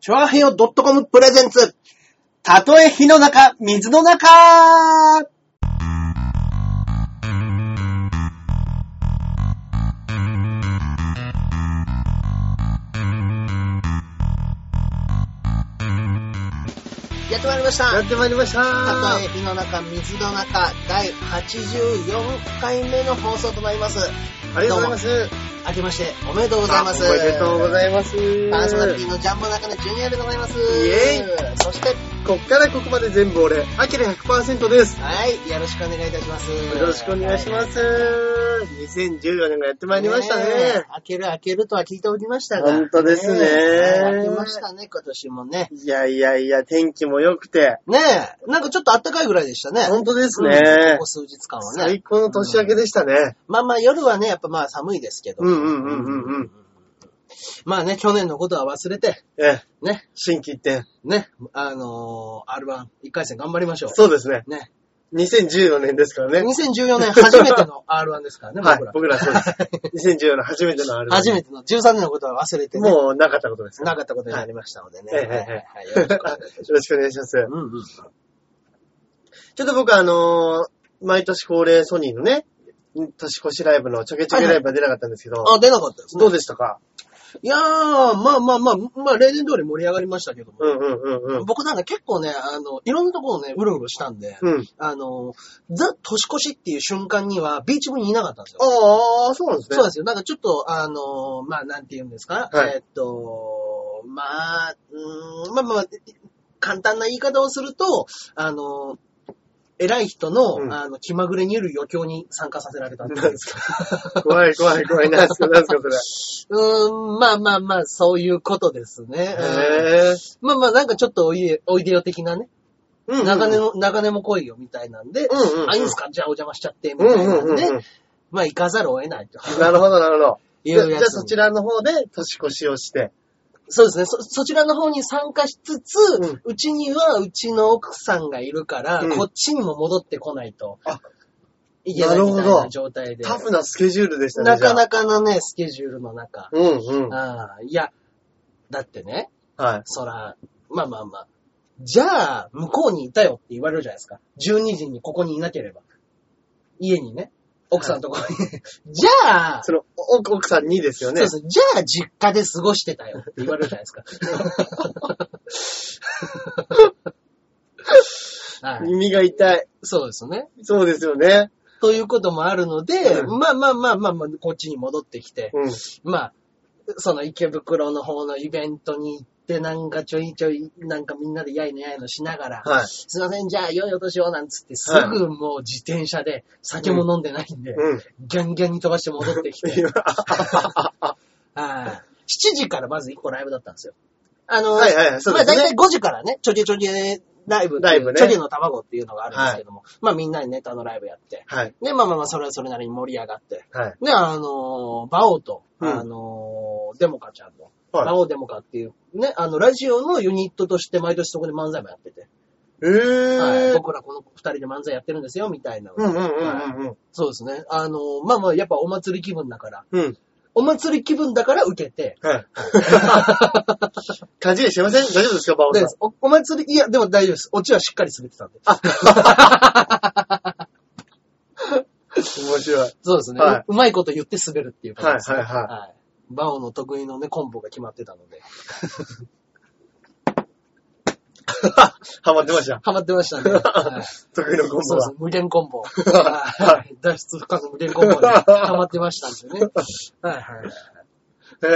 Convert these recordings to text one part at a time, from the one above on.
チョアヘヨ .com プレゼンツ。たとえ火の中、水の中やってまいりました。やってまいりましたたとえ火の中、水の中、第84回目の放送となります。ありがとうございます。明けましておめでとうございます。おめでとうございます。パーソナリティのジャンボ中根ジュニアでございます。イェイそして、こっからここまで全部俺、アキラ100%です。はい、よろしくお願いいたします。よろしくお願いします。2014年がやってまいりましたえね。開ける開けるとは聞いておりましたが。本当ですねえ開けましたね、今年もね。いやいやいや、天気も良くて、ねえ、なんかちょっと暖かいぐらいでしたね。本当ですうんねここ。数日間はね。最高の年明けでしたね。まあまあ夜はね、やっぱまあ寒いですけど。うんうんうんうんうん。まあね、去年のことは忘れて、ええ、ね、新規一点。ね、あのー、R1、1回戦頑張りましょう。そうですね。ね。2014年ですからね。2014年初めての R1 ですからね、はい僕ら。、僕らそうです。2014年初めてのあれ。初めての13年のことは忘れてね。もうなかったことです。なかったことになりましたのでね。はいはいはいよろしくお願いしよろしくお願いします。うんうん。ちょっと僕あのー毎年恒例ソニーのね、年越しライブのちょけちょけライブは出なかったんですけど、あ、出なかったですね。どうでしたか？いやー、まあまあまあ、まあ例年通り盛り上がりましたけども。うんうんうんうん。僕なんか結構ね、あの、いろんなところをね、うろうろしたんで、うん。あの、ザ・年越しっていう瞬間にはビーチ部にいなかったんですよ。ああ、そうなんですね。そうなんですよ。なんかちょっと、あの、まあなんて言うんですか、はいえーっと、まあ、うーん、まあまあまあ、簡単な言い方をすると、あの、偉い人の、うんあの、気まぐれによる余興に参加させられたんでなんですか怖い怖い怖い。なんですかなんですか うーん、まあまあまあ、そういうことですね。へぇまあまあ、なんかちょっとおいで、おいでよ的なね。ー。長年の、長年も来いよみたいなんで、うんうんうんあ、いいんすか？じゃあお邪魔しちゃって、みうんたいなんで、うんうんうん。まあ行かざるを得ないと。なるほどなるほど。いじゃあじゃあうやつそちらの方で年越しをして。そうですね。そ、そちらの方に参加しつつ、ううんちにはうちの奥さんがいるから、うんこっちにも戻ってこないとあ、いけないみたいなるほどな状態で。タフなスケジュールでしたね。なかなか。かなね、スケジュールの中。うんうん。ああ、いや、だってね、はい。そら、まあまあまあ。じゃあ、向こうにいたよって言われるじゃないですか。12時にここにいなければ。家にね。奥さんのところに。じゃあ、その、奥奥さんにですよね。そうです。じゃあ、実家で過ごしてたよって言われるじゃないですか。はい。耳が痛い。そうですね。そうですよね。ということもあるので、うんまあまあまあまあまあ、こっちに戻ってきて、うん。まあ、その池袋の方のイベントに行って、なんかちょいちょい、なんかみんなでやいのやいのしながら、はい。すいません、じゃあ良いお年をなんつって、すはいぐもう自転車で、酒も飲んでないんで、うん。ギャンギャンに飛ばして戻ってきて、はい7時からまず1個ライブだったんですよ。あの、はいはいそうですねまあ大体5時からね、ちょげちょげライブライブねちょげの卵っていうのがあるんですけども、まあみんなでネタのライブやって、はい。で、まあまあまあ、それはそれなりに盛り上がって、はい。で、あのー、バオと、うんあのー、デモカちゃんの、はいバオデモカっていう、ね、あの、ラジオのユニットとして毎年そこで漫才もやってて、えはい、ー。僕らこの二人で漫才やってるんですよ、みたいな。うんうんうんうんうん。そうですね。あのー、まあまあ、やっぱお祭り気分だから、うん。お祭り気分だから受けて、はい。感じにしてません？大丈夫ですか、バオさん？で。おお祭り、いや、でも大丈夫です。オチはしっかり滑ってたんで。面白い。そうですね、はいううまいこと言って滑るっていう感じですね。はいはいはいバオの得意のね、コンボが決まってたので。ハマってました。ハマってましたね。はい得意のコンボはそうです。。無限コンボ。はい脱出不可の無限コンボにハマってましたんでね。はいはい。へ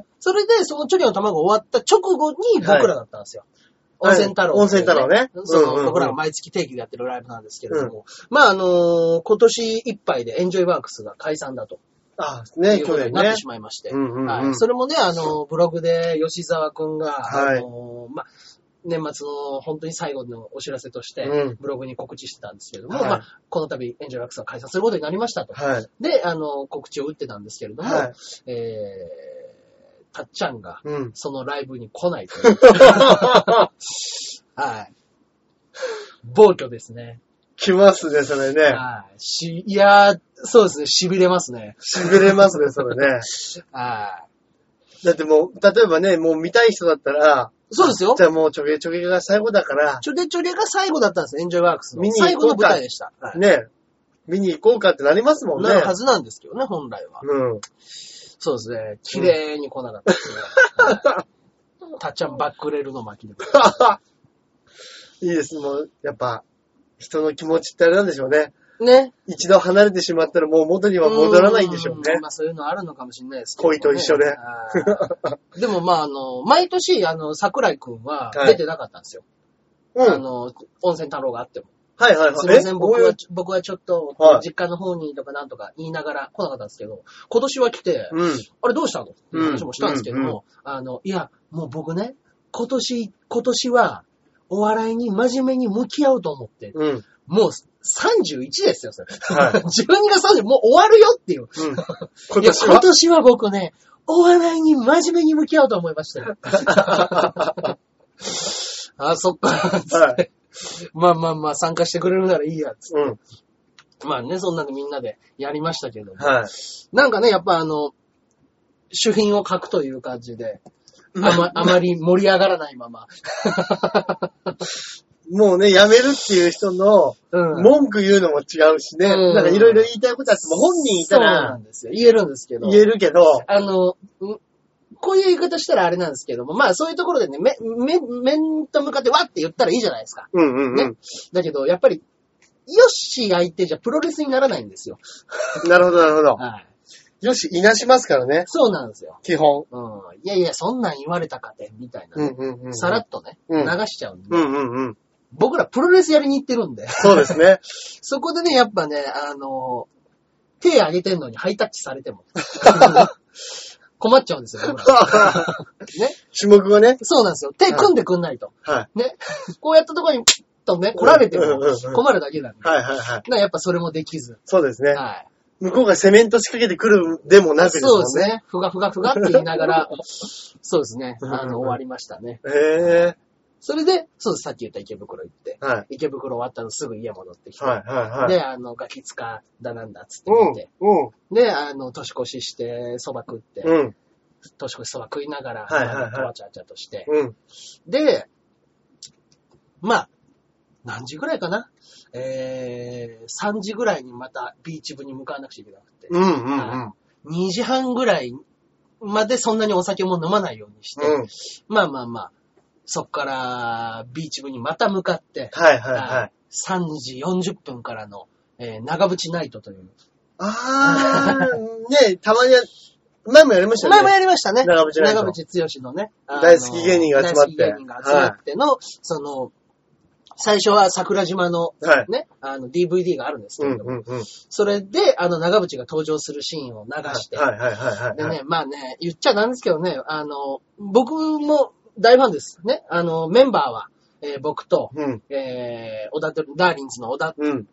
ー。それで、そのチョリの卵終わった直後に僕らだったんですよ。はい温泉太郎、温泉太郎ねその、うんうんうん僕らが毎月定期でやってるライブなんですけれども。まあ、あのー今年いっぱいでエンジョイワークスが解散だと。あ、いね、去年ねになって。しまいまして。うんうんうんはい。それもね、あの、ブログで吉沢くんが、はいあの、まあ、年末の本当に最後のお知らせとしてうん、ブログに告知してたんですけれども、はいまあ、この度エンジョイワークスが解散することになりましたと。はい。で、あの、告知を打ってたんですけれども、はいえー、たっちゃんが、うん。そのライブに来ないという。はい。暴挙ですね。来ますね、それね。はい。し、いやー、そうですね、痺れますね。痺れますね、それね。はい。だってもう、例えばね、もう見たい人だったら、そうですよじ。ゃあもうちょげちょげが最後だから、ちょでちょでが最後だったんですよ、エンジョイワークスの見。に最後の行こうか舞台でした。はいね、見に行こうかってなりますもんね。なるはずなんですけどね、本来は。うん。そうですね。綺麗に来なかったですね。はいたっちゃんバックレールの巻きで。いいです。もう、やっぱ、人の気持ちってあれなんでしょうね。ね。一度離れてしまったらもう元には戻らないんでしょうねん。まあそういうのあるのかもしれないですけど、恋と一緒ではい でもまああの、毎年あの、桜井くんははい出てなかったんですよ。うん。あの、温泉太郎があっても。はいはいはい。すいません、え？僕は僕はちょっとはい、実家の方にとかなんとか言いながら来なかったんですけど、今年は来て、うん。あれどうしたの？っていう話もしたんですけども、あの、いや、もう僕ね、今年、今年は、お笑いに真面目に向き合うと思って、うん。もう31ですよ、それ。はい12月30、もう終わるよっていう。うん。今 いや、年は今年は僕ね、お笑いに真面目に向き合おうと思いましたよ。あ、そっか。はい。まあまあまあ、参加してくれるならいいやつ。うん。まあね、そんなのみんなでやりましたけども。はい。なんかね、やっぱあの、主品を書くという感じで、あまあまり盛り上がらないまま。もうね、辞めるっていう人のうん文句言うのも違うしね。うんなんかいろいろ言いたいことあっても本人いたそうならんですよ。言えるんですけど。言えるけど、あの、んこういう言い方したらあれなんですけども、まあそういうところでね、め、め、面と向かってわって言ったらいいじゃないですか。うんうんうねん。だけど、やっぱり、よし相手じゃプロレスにならないんですよ。なるほどなるほど。はい。よし、いなしますからね。そうなんですよ。基本。うん。いやいや、そんなん言われたかて、みたいなね、うんうんうん。さらっとね、うん流しちゃうんで、うんうんうん。僕らプロレスやりに行ってるんで、そうですね。そこでね、やっぱね、あの、手挙げてんのにハイタッチされても、困っちゃうんですよ、僕ら。ね。種目がね。そうなんですよ。手組んでくんないと。はい。ね。こうやったところに、とね、来られても困るだけなんで。はいはいはい。なやっぱそれもできず。そうですね。はい。向こうがセメント仕掛けてくるでもなくですもんね。そうですね。ふがふがふがって言いながら、そうですね。うんうんうんあの、終わりましたね。へえ。それで、そうです。さっき言った池袋行って、はい。池袋終わったのすぐ家戻ってきて、はいはいはい。で、あの、ガキ使だなんだっつってうん見て、。うん。で、あの、年越しして、蕎麦食って、うん。年越し蕎麦食いながら、はいはいはいまあわちゃわちゃとして、うん。で、まあ、何時ぐらいかなえー、3時ぐらいにまたビーチ部に向かわなくちゃいけなくて、うんうん2時半ぐらいまでそんなにお酒も飲まないようにして、うん。うん。まあまあまあ、そっからビーチ部にまた向かって、はいはいはい。3時40分からの、えー長渕ナイトという。あー、ねたまにや、前もやりましたよね。前もやりましたね。長渕長渕剛のね。大好き芸人が集まって大好き芸人が集まっての、その、最初は桜島のはい。ね、あの DVD があるんですけうんれども、うんうん。それで、あの、長渕が登場するシーンを流して、はいはいはいはい。でね、まあね、言っちゃなんですけどね、あの、僕も大ファンです。ね。あの、メンバーは、えー僕と、うん。えー、小田と、ダーリンズの小田、うん。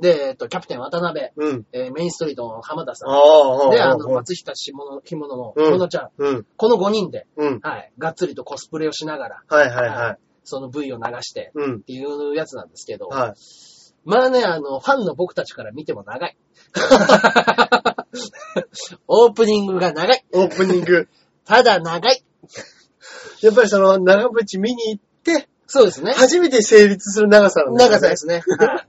で、えっと、キャプテン渡辺、うん。えーメインストリートの浜田さん、で、ああの、松下下の着物の、うん小野ちゃん、うん。この5人で、うん。はい、がっつりとコスプレをしながら、はいはいはい。その V を流して、うんっ。ていうやつなんですけど、はい。まあね、あの、ファンの僕たちから見ても長い。オープニングが長い。オープニング。ただ長い。やっぱりその、長渕見に行って、そうですね。初めて成立する長さなんです。長さですね。はい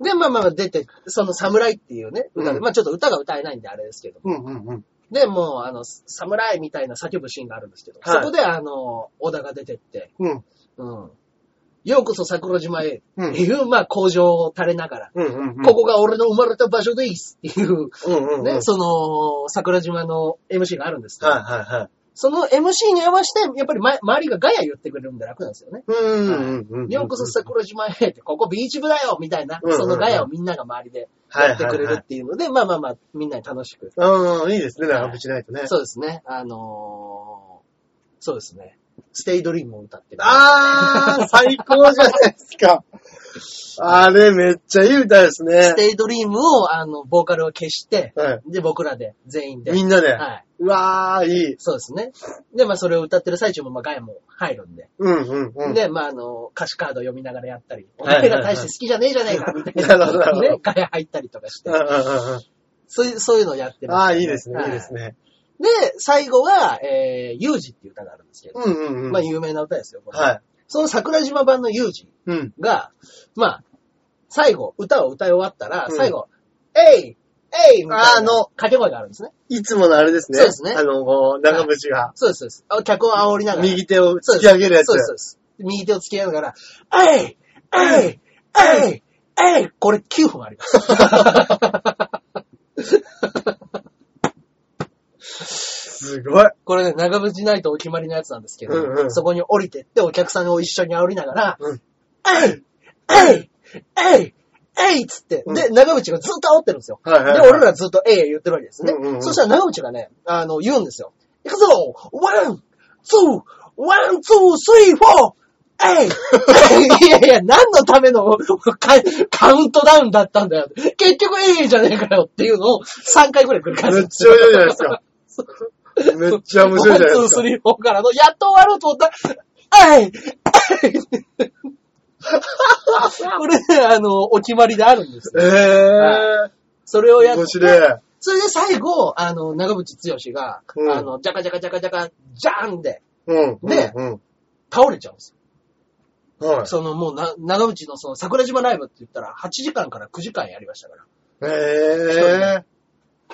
で、まあまあまあ出て、その侍っていうね、歌で、うんまあちょっと歌が歌えないんであれですけど。うんうんうん。で、もう、あの、侍みたいな叫ぶシーンがあるんですけど、はいそこであの、小田が出てって、うん。うん。ようこそ桜島へ、うんっていう、まあ、工場を垂れながら、うんうんうん。ここが俺の生まれた場所ですっていう、うんうんうん。ね、その、桜島の MC があるんですけど、はいはいはい。その MC に合わせて、やっぱり、ま、周りがガヤ言ってくれるんで楽なんですよね。うんうんうんうん。ようこそ桜島へって、ここビーチ部だよみたいな、そのガヤをみんなが周りではいやってくれるっていうので、まあまあまあ、みんなに楽しく。うん、いいですね、長渕ナイトね。そうですね。あのー、そうですね。ステイドリームを歌ってる。あー、最高じゃないですか。あれ、めっちゃいい歌ですねス。テイドリームを、あの、ボーカルを消して、はい。で、僕らで、全員で。みんなで。はい。うわー、いい。そうですね。で、まあ、それを歌ってる最中も、まあ、ガヤも入るんで。うんうんうん。で、まあ、あの、歌詞カード読みながらやったり、お前ら大して好きじゃねえじゃねえか、みたいななるほどね、ガヤ入ったりとかしてうん、うんうんうんそういう、そういうのをやってます、ああ、いいですね、はいいですね。で、最後は、えー、ユージっていう歌があるんですけど、うんうんうん。まあ有名な歌ですよ。これはい。その桜島版のユージうん。が、まあ、最後、歌を歌い終わったら、うん最後、えいえいみたいなあの掛け声があるんですね。いつものあれですね。そうですねあの、こう長渕が、そうです、そうです。あ客を煽りながら。右手を突き上げるやつ。そうです、そうです。右手を突き上げながら、えいえいえいえいこれ9分あります。すごい。これね、長渕ナイトお決まりのやつなんですけど、うんうんそこに降りてってお客さんを一緒に煽りながら、うんえいえいえいえいっつって、うんで、長渕がずっと煽ってるんですよ。はいはいはいで、俺らずっとえい言ってるわけですね。うんうんうんそしたら長渕がね、あの、言うんですよ。行くぞワン、ツー、ワン、ツー、スリー、フォーえい いやいや、何のためのカウントダウンだったんだよ。結局えいじゃねえかよっていうのを3回くらい繰り返すめっ。ちゃ面白いじゃないですか。めっちゃ面白いじゃないです ワン、ツー、スか。リー、フォーからの、やっと終わろうと思ったら、えいえい これね、あの、お決まりであるんですよ。えそれをやー。って。それで最後、あの、長渕剛が、うんあの、ジャカジャカジャカジャカ、ジャーンでうん。でうん。倒れちゃうんですよ。はい。そのもうな、長渕のその桜島ライブって言ったら8時間から9時間やりましたから。え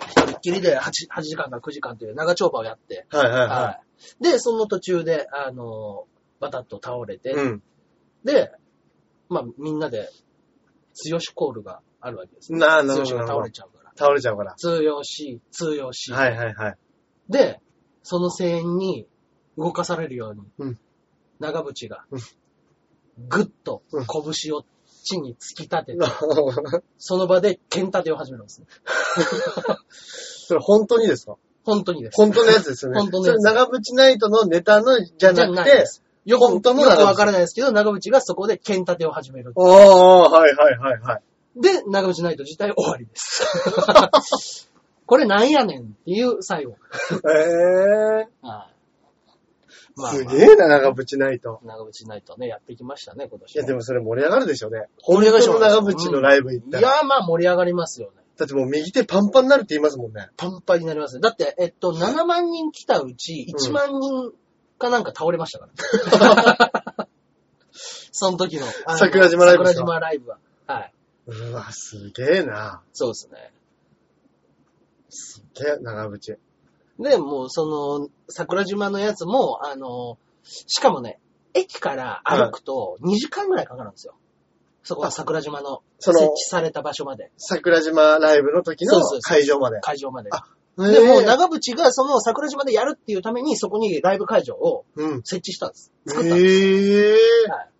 一人っきりで 8, 8時間から9時間っていう長丁場をやって、ー。はいはいははい。で、その途中で、あの、バタッと倒れて、い。うん。で、まあみんなで、強しコールがあるわけですね。なあ、なるほ強しが倒れちゃうから。倒れちゃうから。強し、強し。はいはいはい。で、その声援に動かされるように、うん長渕がうん、ぐっとうん拳を地に突き立てて、その場で剣立てを始めるんですね。それ本当にですか？本当にです。本当のやつですよね。本当のやつそれ長渕ナイトのネタのじゃなくてじゃないで、す。よく、よくわからないですけど、長渕がそこで剣立てを始める。ああ、はいはいはいはい。で、長渕ナイト自体終わりです。これなんやねんっていう最後。ええはいー。まあすげえな、長渕ナイト。長渕ナイトね、やってきましたね、今年。いや、でもそれ盛り上がるでしょうね。盛り上がります本当の長渕のライブ行ったら。いや、まあ盛り上がりますよね。だってもう右手パンパンになるって言いますもんね。パンパンになりますね。だって、えっと、7万人来たうち、1万人かなんか倒れましたから。その時の。あ の桜島ライブ桜島ライブは。はい。うわ、すげえな。そうですね。すげえ、長渕。で、もうその、桜島のやつも、あの、しかもね、駅から歩くと2時間ぐらいかかるんですよ。そこは桜島の設置された場所まで、桜島ライブの時のそうそうそう会場まで。会場まで。あで、もうな長渕がその桜島でやるっていうために、そこにライブ会場をうん。設置したんです。作ったんです。へえ。はい。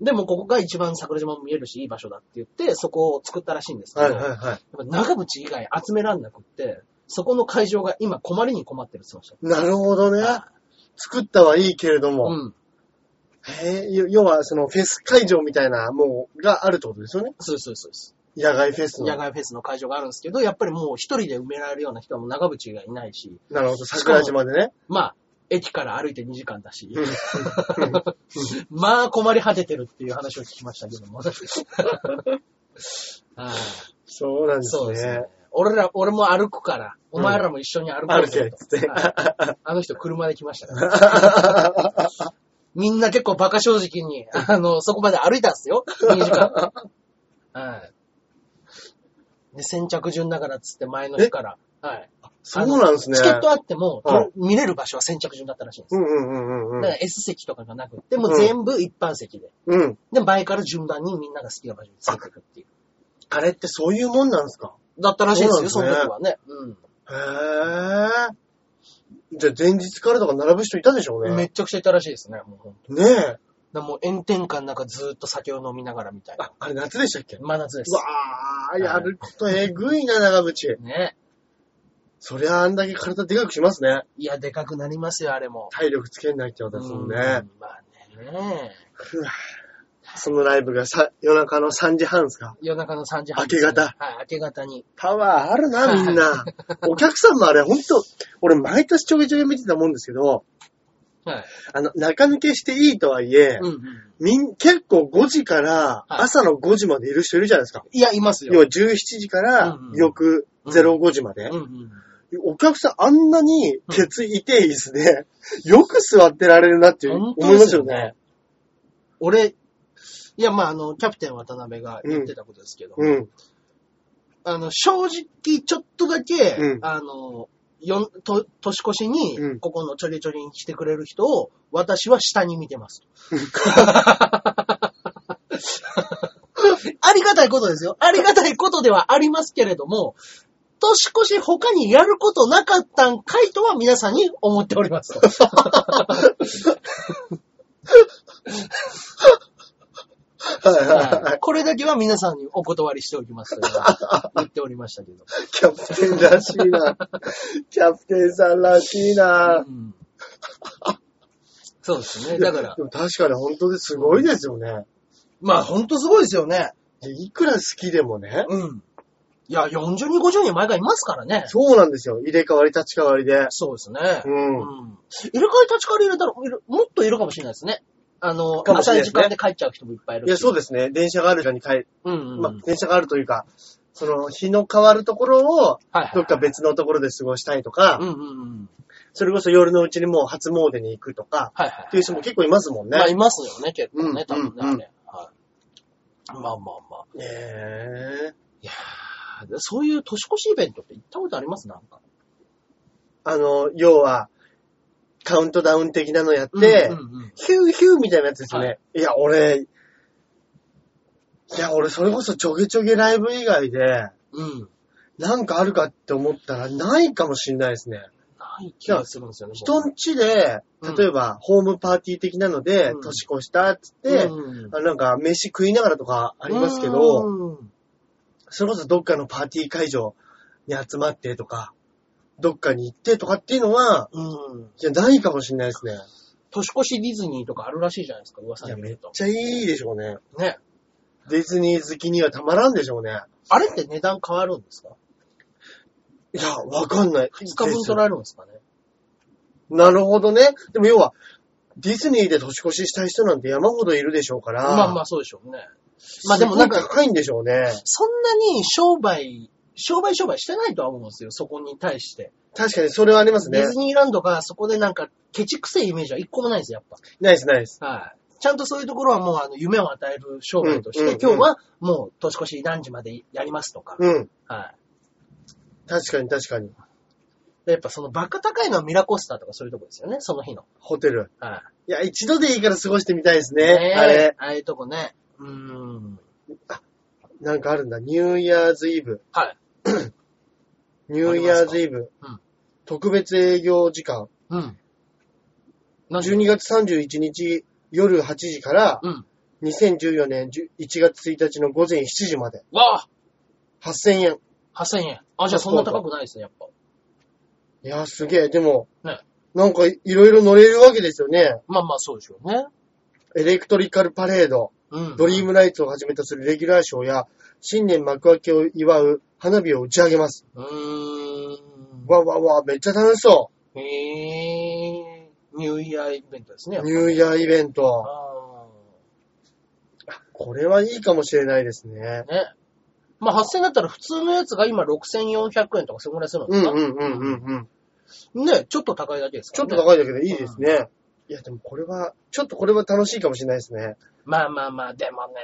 でもここが一番桜島も見えるし、いい場所だって言って、そこを作ったらしいんですけど、はいはいはい。やっぱ長渕以外集めらんなくって、そこの会場が今困りに困ってるって言ってなるほどね。た。作ったはいいけれども。うん。へえ、要はそのフェス会場みたいなもうがあるってことですよね。そうです、そうですそうです。野外フェスの。野外フェスの会場があるんですけど、やっぱりもう一人で埋められるような人はもう長渕がいないし、なるほど、桜島でね。まあ、駅から歩いて2時間だし、うん まあ困り果ててるっていう話を聞きましたけども。はいそうなんですそうですねね。。俺ら、俺も歩くから、お前らも一緒に歩こうぜ歩けってはいあの人車で来ましたから。みんな結構バカ正直に、あの、そこまで歩いたんですよ。2時間。はい。で、先着順だからっつって前の日から。はい。そうなんですね。チケットあっても、はい見れる場所は先着順だったらしいんですよ。うんうんうんうんだから S 席とかがなくって、もう全部一般席で。うん。うん。で、前から順番にみんなが好きな場所に連れてくっていう。あれってそういうもんなんですか？だったらしいですよ、そねの時はね。うん。へえ。じゃあ前日からとか並ぶ人いたでしょうね。めっちゃくちゃいたらしいですね、もうほんと。ねえ。だもう炎天下の中ずーっと酒を飲みながらみたいな。あ、あれ夏でしたっけ？真夏ですうわ。ー、やることえぐいな、長渕。ね。そりゃあんだけ体でかくしますね。いや、でかくなりますよ、あれも。体力つけないってことですもんうんね。まあね。ふわそのライブがさ夜中の3時半ですか？夜中の3時半、明け方はい、明け方に。パワーあるな、みんな。お客さんもあれ、ほんと、俺毎年ちょげちょげ見てたもんですけど、はい。あの、中抜けしていいとはいえ、うんうん。みん、結構5時からはい朝の5時までいる人いるじゃないですか。いや、いますよ。要は17時から翌05時まで。お客さんあんなにケツ痛い椅子で、よく座ってられるなって思いますよですよね。俺、いや、まあ、あの、キャプテン渡辺が言ってたことですけど、うん。あの、正直、ちょっとだけ、うんあの、よん、と、年越しにう、んここのちょりちょりに来てくれる人を、私は下に見てます。ありがたいことですよ。ありがたいことではありますけれども、年越し他にやることなかったんかいとは皆さんに思っておりますと。はいはいははいこれだけは皆さんにお断りしておきますと 言っておりましたけど。い。キャプテンらしいな。キャプテンさんらしいな。うんそうですね。だからで、も確かに本当ですごいですよね。まあほんとすごいですよね。いくら好きでもね。うん。いや、40人、50人毎回いますからね。そうなんですよ。入れ替わり立ち替わりで。そうですね。うん。うん。入れ替わり立ち替わり入れたら、もっといるかもしれないですね。あの、かもしれないですね時間で帰っちゃう人もいっぱいいるいや、そうでですね。電車がある間に帰る。うんうん。まあ、電車があるというか、その、日の変わるところを、はいはい。どっか別のところで過ごしたいとか、うんうんうん。それこそ夜のうちにもう初詣に行くとか、はいはい。っていう人も結構いますもんね。まあ、いますよね、結構ね、多分ね、うんうんあれ。はい。まあまあまあ。ねえ。いやーそういう年越しイベントって行ったことあります？なんか。あの、要は、カウントダウン的なのやって、うんうんうんヒューヒューみたいなやつですよね。、はいや、俺、いや、俺それこそちょげちょげライブ以外で、うん。なんかあるかって思ったらないかもしんないですね。ない気がするんですよね。人んちで、うん例えば、ホームパーティー的なので、うん年越したっつって、うんあなんか飯食いながらとかありますけど、うんそれこそどっかのパーティー会場に集まってとか、どっかに行ってとかっていうのは、うん。いや、ないかもしれないですね。年越しディズニーとかあるらしいじゃないですか、噂いや、によると。めっちゃいいでしょうね。ね。ディズニー好きにはたまらんでしょうね。あれって値段変わるんですか？いや、わかんない。2日分取られるんですかね？なるほどね。でも要は、ディズニーで年越ししたい人なんて山ほどいるでしょうから。まあまあそうでしょうね。まあでもなんかすごい高いんでしょうね。そんなに商売、商売商売してないとは思うんですよ、そこに対して。確かにそれはありますねディ。ズニーランドがそこでなんかケチくせえイメージは一個もないですよ、やっナイスナイス。ぱ。はい。ちゃんとそういうところはもうあの夢を与える商売として、うんうんうん今日はもう年越し何時までやりますとか。うん。はい。確かに確かに。でやっぱそのバカ高いのはミラコスターとかそういうとこですよね、その日の。ホテル。はいや、一度でいいから過ごしてみたいですい。ね。ねえあれ。ああいうとこね。うーん。なんかあるんだ。ニューイヤーズイブ。はい。ニューイヤーズイブ。うん特別営業時間。うん。何12月31日夜8時からうん。2014年10 1月1日の午前7時まで。わあ8000円。8000円。あ、じゃあそんな高くないですね、やっぱ。いや、すげえ。でも、ねなんかいろいろ乗れるわけですよね。まあまあそうでしょうね。エレクトリカルパレード、うん。ドリームライツをはじめとするレギュラーショーや、新年幕開けを祝う花火を打ち上げます。うーん。わわわ、めっちゃ楽しそへえ。ニューイヤーイベントですね。う。ニューイヤーイベント。あこれはいいかもしれないですね。ーね。まあ8000円だったら普通のやつが今6400円とかそれぐらいするんですかうんうんうんうんうん。ね、ちょっと高いだけですか。ちょっと高いだけでいいですね。いや、でもこれは、ちょっとこれは楽しいかもしれないですね。まあまあまあ、でもね、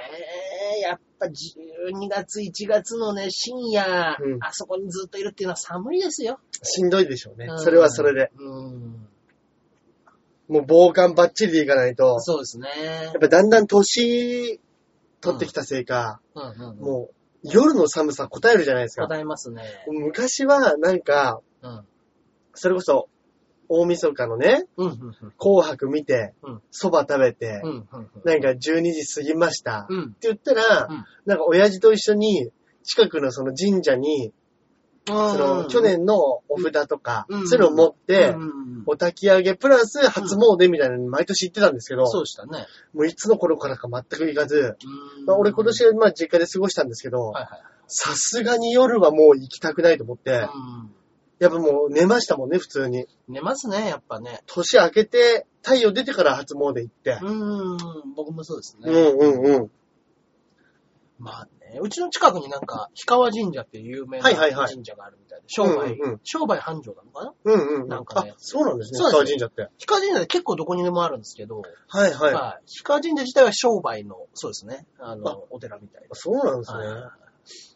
やっぱ12月、1月のね、深夜、うんあそこにずっといるっていうのは寒いですよ。しんどいでしょうねう。んそれはそれで。。うん。もう防寒バッチリでいかないと、そうですね。やっぱだんだん年取ってきたせいか、うんうんうん。もう夜の寒さ答えるじゃないですか。答えますね。昔はなんか、うん。それこそ大晦日のね、うん、うん、うん。紅白見てうん、蕎麦食べてう、ん、うん。なんか12時過ぎました。うん。って言ったら、うんなんか親父と一緒に、近くのその神社に、その去年のお札とか、うんそういうのを持って、うんうんうんお焚き上げプラス初詣みたいなのに毎年行ってたんですけど、そうでしたね。もういつの頃からか全く行かず、俺今年はまあ実家で過ごしたんですけど。さすがに夜はもう行きたくないと思って、うんやっぱもう寝ましたもんね、普通に。寝ますね、やっぱね。年明けて、太陽出てから初詣行って。うん、僕もそうですうね。んうんうん。まあね。うちの近くになんか、氷川神社っていう有名なはいはいはい神社があるみたいで、商売、うんうん商売繁盛なのかな？うんうん。なんかねあ、そうなんですね。そうです氷川神社って。氷川神社で結構どこにでもあるんですけど、はいはい。まあ、氷川神社自体は商売の、そうですね、ああの、お寺みたいな。そうなんですね。はい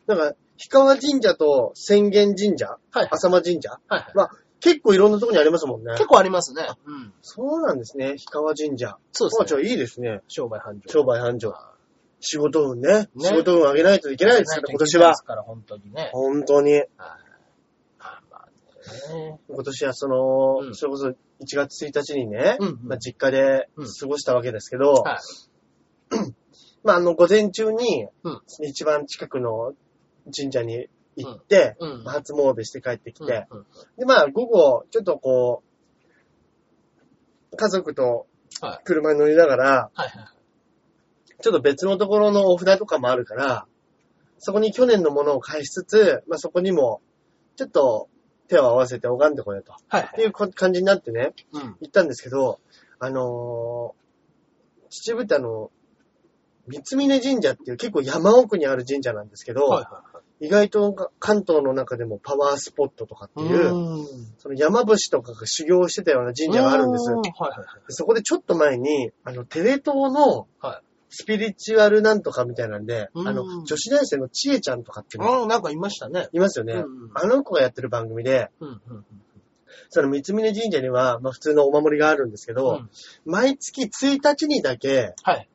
なんか、氷川神社と浅間神社、はい。浅間神社はいはいまあ、結構いろんなところにありますもんね。結構ありますね。うん。そうなんですね。氷川神社。そうあ、じゃあですね。いいですね。商売繁盛。商売繁盛。仕事運ね。ね仕事運上げないといけないですから、今年はで。すから、本当にね。本当に。はいまあまあね。今年はその、うんそれこそ1月1日にね、うんうんまあ、実家で過ごしたわけですけど、はい。まあ、あの、午前中にうん、一番近くの神社に行って、うん。まあ初詣して帰ってきて、うんうんで、まあ、午後、ちょっとこう、家族とはい車に乗りながら、はいはい。ちょっと別のところのお札とかもあるから、そこに去年のものを返しつつ、まあ、そこにも、ちょっと手を合わせて拝んでこようと。はいっていうこ感じになってね、うん。行ったんですけど、あのー秩父ってあの、三峯神社っていう結構山奥にある神社なんですけど、はいはいはい。意外と関東の中でもパワースポットとかっていう、うその山伏とかが修行してたような神社があるんです。はいはいはい。そこでちょっと前に、あの、テレ東のはいスピリチュアルなんとかみたいなんで、うんあの、女子大生のちえちゃんとかっていうのうん、なんかいましたね。いますよね。うんあの子がやってる番組で、うんうんうん。その三峯神社には、まあ普通のお守りがあるんですけど、うん毎月1日にだけ、はい。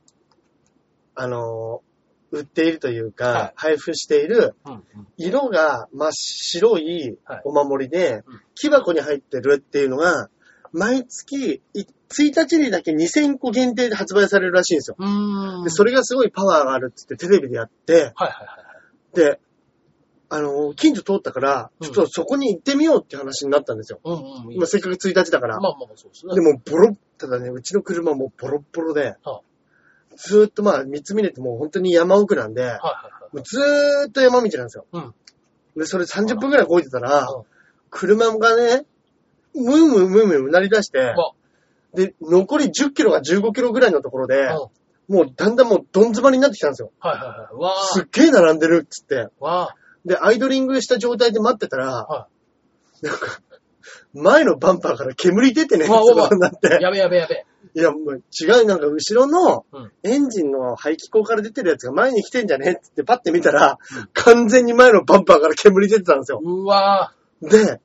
あのー売っているというか、はい配布している、うんうん。色が真っ白いはいお守りで、うん木箱に入ってるっていうのが、毎月い1日にだけ2000個限定で発売されるらしいんですよ。うーん。で、それがすごいパワーがあるって言ってテレビでやって、はいはいはいで、あのー近所通ったから、うんちょっとそこに行ってみようって話になったんですよ。はい。うんうん。今せっかく1日だから。まあまあそうですね。でも、ボロ、ただね、うちの車もボロッボロで、はずーっとまあ、三峰ってもう本当に山奥なんで、ずーっと山道なんですよ。うんで、それ30分くらいこいてたらうん、車がね、ムームームームーうなり出してわ、で、残り10キロが15キロぐらいのところで、うんもうだんだんもうどん詰まりになってきたんですよ。はいはいはい。わすっげー並んでるっつって。ー。わで、アイドリングした状態で待ってたら、はなんか、前のバンパーから煙出てね、うわうわそうなってー。。やべやべやべ。いや、もう違う、なんか後ろのうんエンジンの排気口から出てるやつが前に来てんじゃねって言ってパッて見たら、うん完全に前のバンパーから煙出てたんですよ。うわで、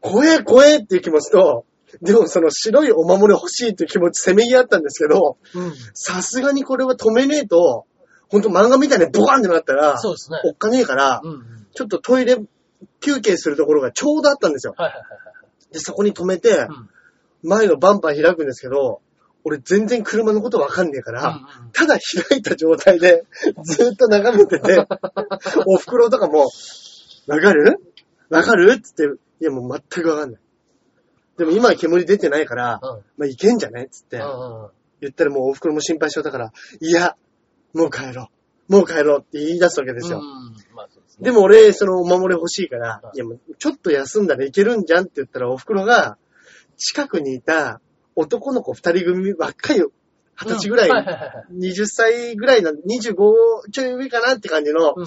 怖え怖えっていう気持ちと、でもその白いお守り欲しいっていう気持ちせめぎ合ったんですけど、ー。うん。さすがにこれは止めねえと、ほんと漫画みたいにボカンってなったら、そうですね。おっかねえから、うんうん。ちょっとトイレ休憩するところがちょうどあったんですよ。はいはいはいで、そこに止めて、はい。うん前のバンパー開くんですけど、俺全然車のことわかんねえから、うんうんただ開いた状態でずっと眺めてて、お袋とかも、わかる？わかる？っつって、いやもう全くわかんない。でも今は煙出てないから、うんまあいけんじゃねっつってうんうん言ったらもうお袋も心配しちゃったから、いや、もう帰ろう。もう帰ろうって言い出すわけですよ。うんまあですね。でも俺、そのお守り欲しいからは、いいやもうちょっと休んだらいけるんじゃんって言ったらお袋が、近くにいた男の子二人組、若い、二十歳ぐらい、うんはいはいはいはい。20歳ぐらいの、25ちょい上かなって感じのうん。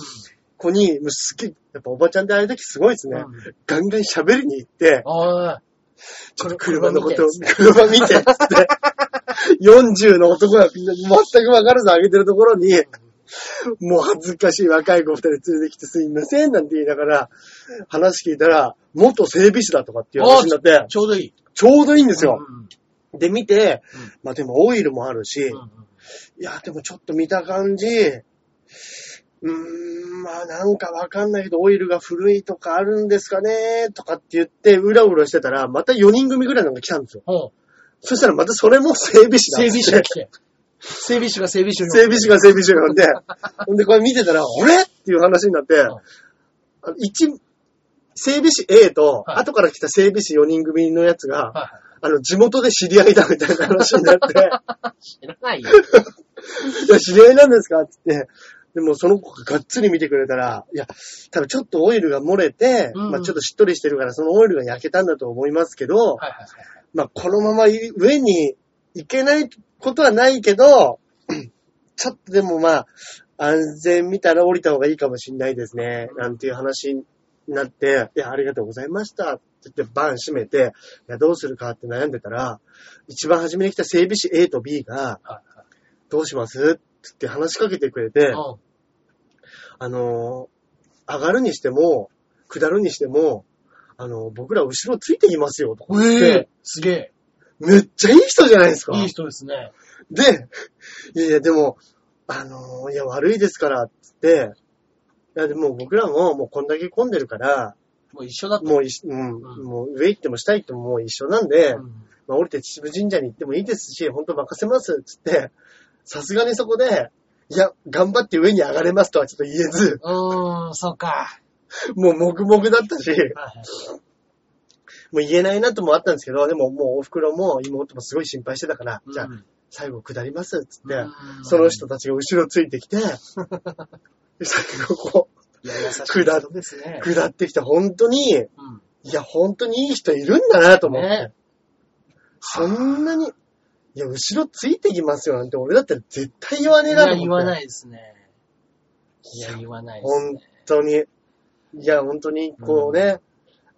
子に、もうすっげえ、やっぱおばちゃんってあれだけすごいですね。うんガンガン喋りに行って、ああ。ちょっと車のことを、車見て、つって、40の男がみんな全くわからず上げてるところに、もう恥ずかしい若い子二人連れてきてすいませんなんて言いながら、話聞いたら、元整備士だとかっていう話になって、ちょうどいい。ちょうどいいんですよ。うんで、見てうん、まあでもオイルもあるし、いや、でもちょっと見た感じ、うーん、まあなんかわかんないけど、オイルが古いとかあるんですかねとかって言って、うらうらしてたら、また4人組ぐらいのが来たんですよ。そしたらまたそれも整備士だ整備士が来て。整備士が整備士を整備士が整備士が呼んで、ほんでこれ見てたら、あれ？っていう話になって、一、整備士 A と、はい後から来た整備士4人組のやつが、はあの、地元で知り合いだみたいな話になって。知らないよ。いや、知り合いなんですか？って言って、でもその子ががっつり見てくれたら、いや、多分ちょっとオイルが漏れて、うんまあちょっとしっとりしてるから、そのオイルが焼けたんだと思いますけど、はいはいはい。まあこのまま上に行けないことはないけど、ちょっとでもまあ、安全見たら降りた方がいいかもしんないですね。なんていう話になって、いや、ありがとうございましたって言ってバン閉めて、いや、どうするかって悩んでたら、一番初めに来た整備士 A と B が、はいどうします？って言って話しかけてくれて、はあのー上がるにしても、下るにしても、あのー僕ら後ろついてきますよ、とかい。言ってええすげえ。めっちゃいい人じゃないですか。いい人ですね。で、いやいや、でも、あのーいや、悪いですから、つって、いや、でも僕らももうこんだけ混んでるから、もう一緒だった。もううん、うん。もう上行っても下行ってももう一緒なんで、うん。まあ降りて秩父神社に行ってもいいですし、本当任せます、つって、さすがにそこで、いや、頑張って上に上がれますとはちょっと言えず、うーん、そうか。もう黙々だったし、はいはい。もう言えないなともあったんですけど、でももうお袋も妹もすごい心配してたから、じゃあうん最後下ります、つって、うん。その人たちが後ろついてきて、最後こいや、優しい人ですね。う、下ってきて、本当に、うんいや、本当にいい人いるんだなと思って。ねそんなに、いや、後ろついてきますよなんて俺だったら絶対言わねえいや、なと思って。言わないですね。いや、言わないです本ね。当に。いや、本当に、こうね、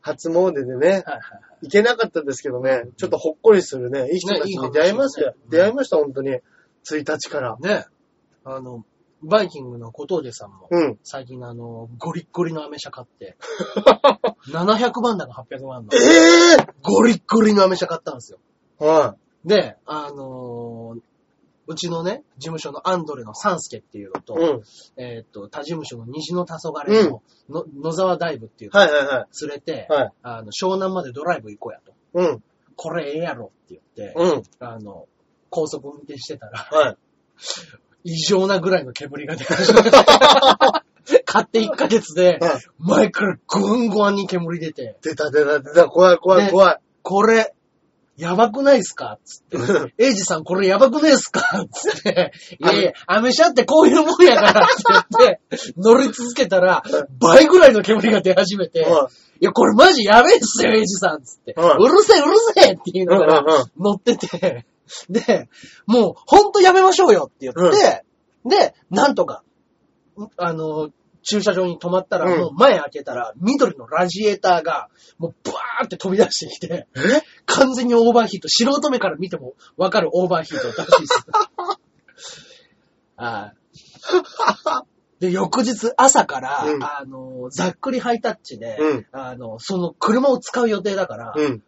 初詣でね、はいはいはい。行けなかったですけどね、ちょっとほっこりするね、いい人たちねいい話に出会いましたよ。ですね出会いました、本当に。1日から。ね。あの、バイキングの小峠さんも、うん。最近あの、ゴリッゴリのアメ車買って、700万だか800万だえか、えゴリッゴリのアメ車買ったんですよ。ー、はで、あのーうちのね、事務所のアンドレのサンスケっていうのと、い。うん。えーっと、他事務所の西の黄昏の、の野沢大部っていうのをはいはいはい。連れて、はい。あの、湘南までドライブ行こうやと。うん。これええやろって言って、うん。あの、高速運転してたら、はい。異常なぐらいの煙が出始めて、買って1ヶ月で、はい前からぐんぐんに煙出て、出た出た出た、怖い怖いね怖い。これ、やばくないっすかつって。エイジさんこれやばくないっすか？つって。いやいや、アメ車ってこういうもんやからって言って、乗り続けたら、倍ぐらいの煙が出始めて、はいや、これマジやべえっすよ、エイジさんつって。はいうるせえ、うるせえって言いながら乗ってて、で、もう、ほんとやめましょうよって言って、で、なんとか、あの、駐車場に止まったら、うんもう前開けたら、緑のラジエーターが、もうブワーって飛び出してきて、え？完全にオーバーヒート、素人目から見てもわかるオーバーヒートらしいです。はい。で、翌日朝から、うんあの、ざっくりハイタッチで、うんあの、その車を使う予定だから、うん。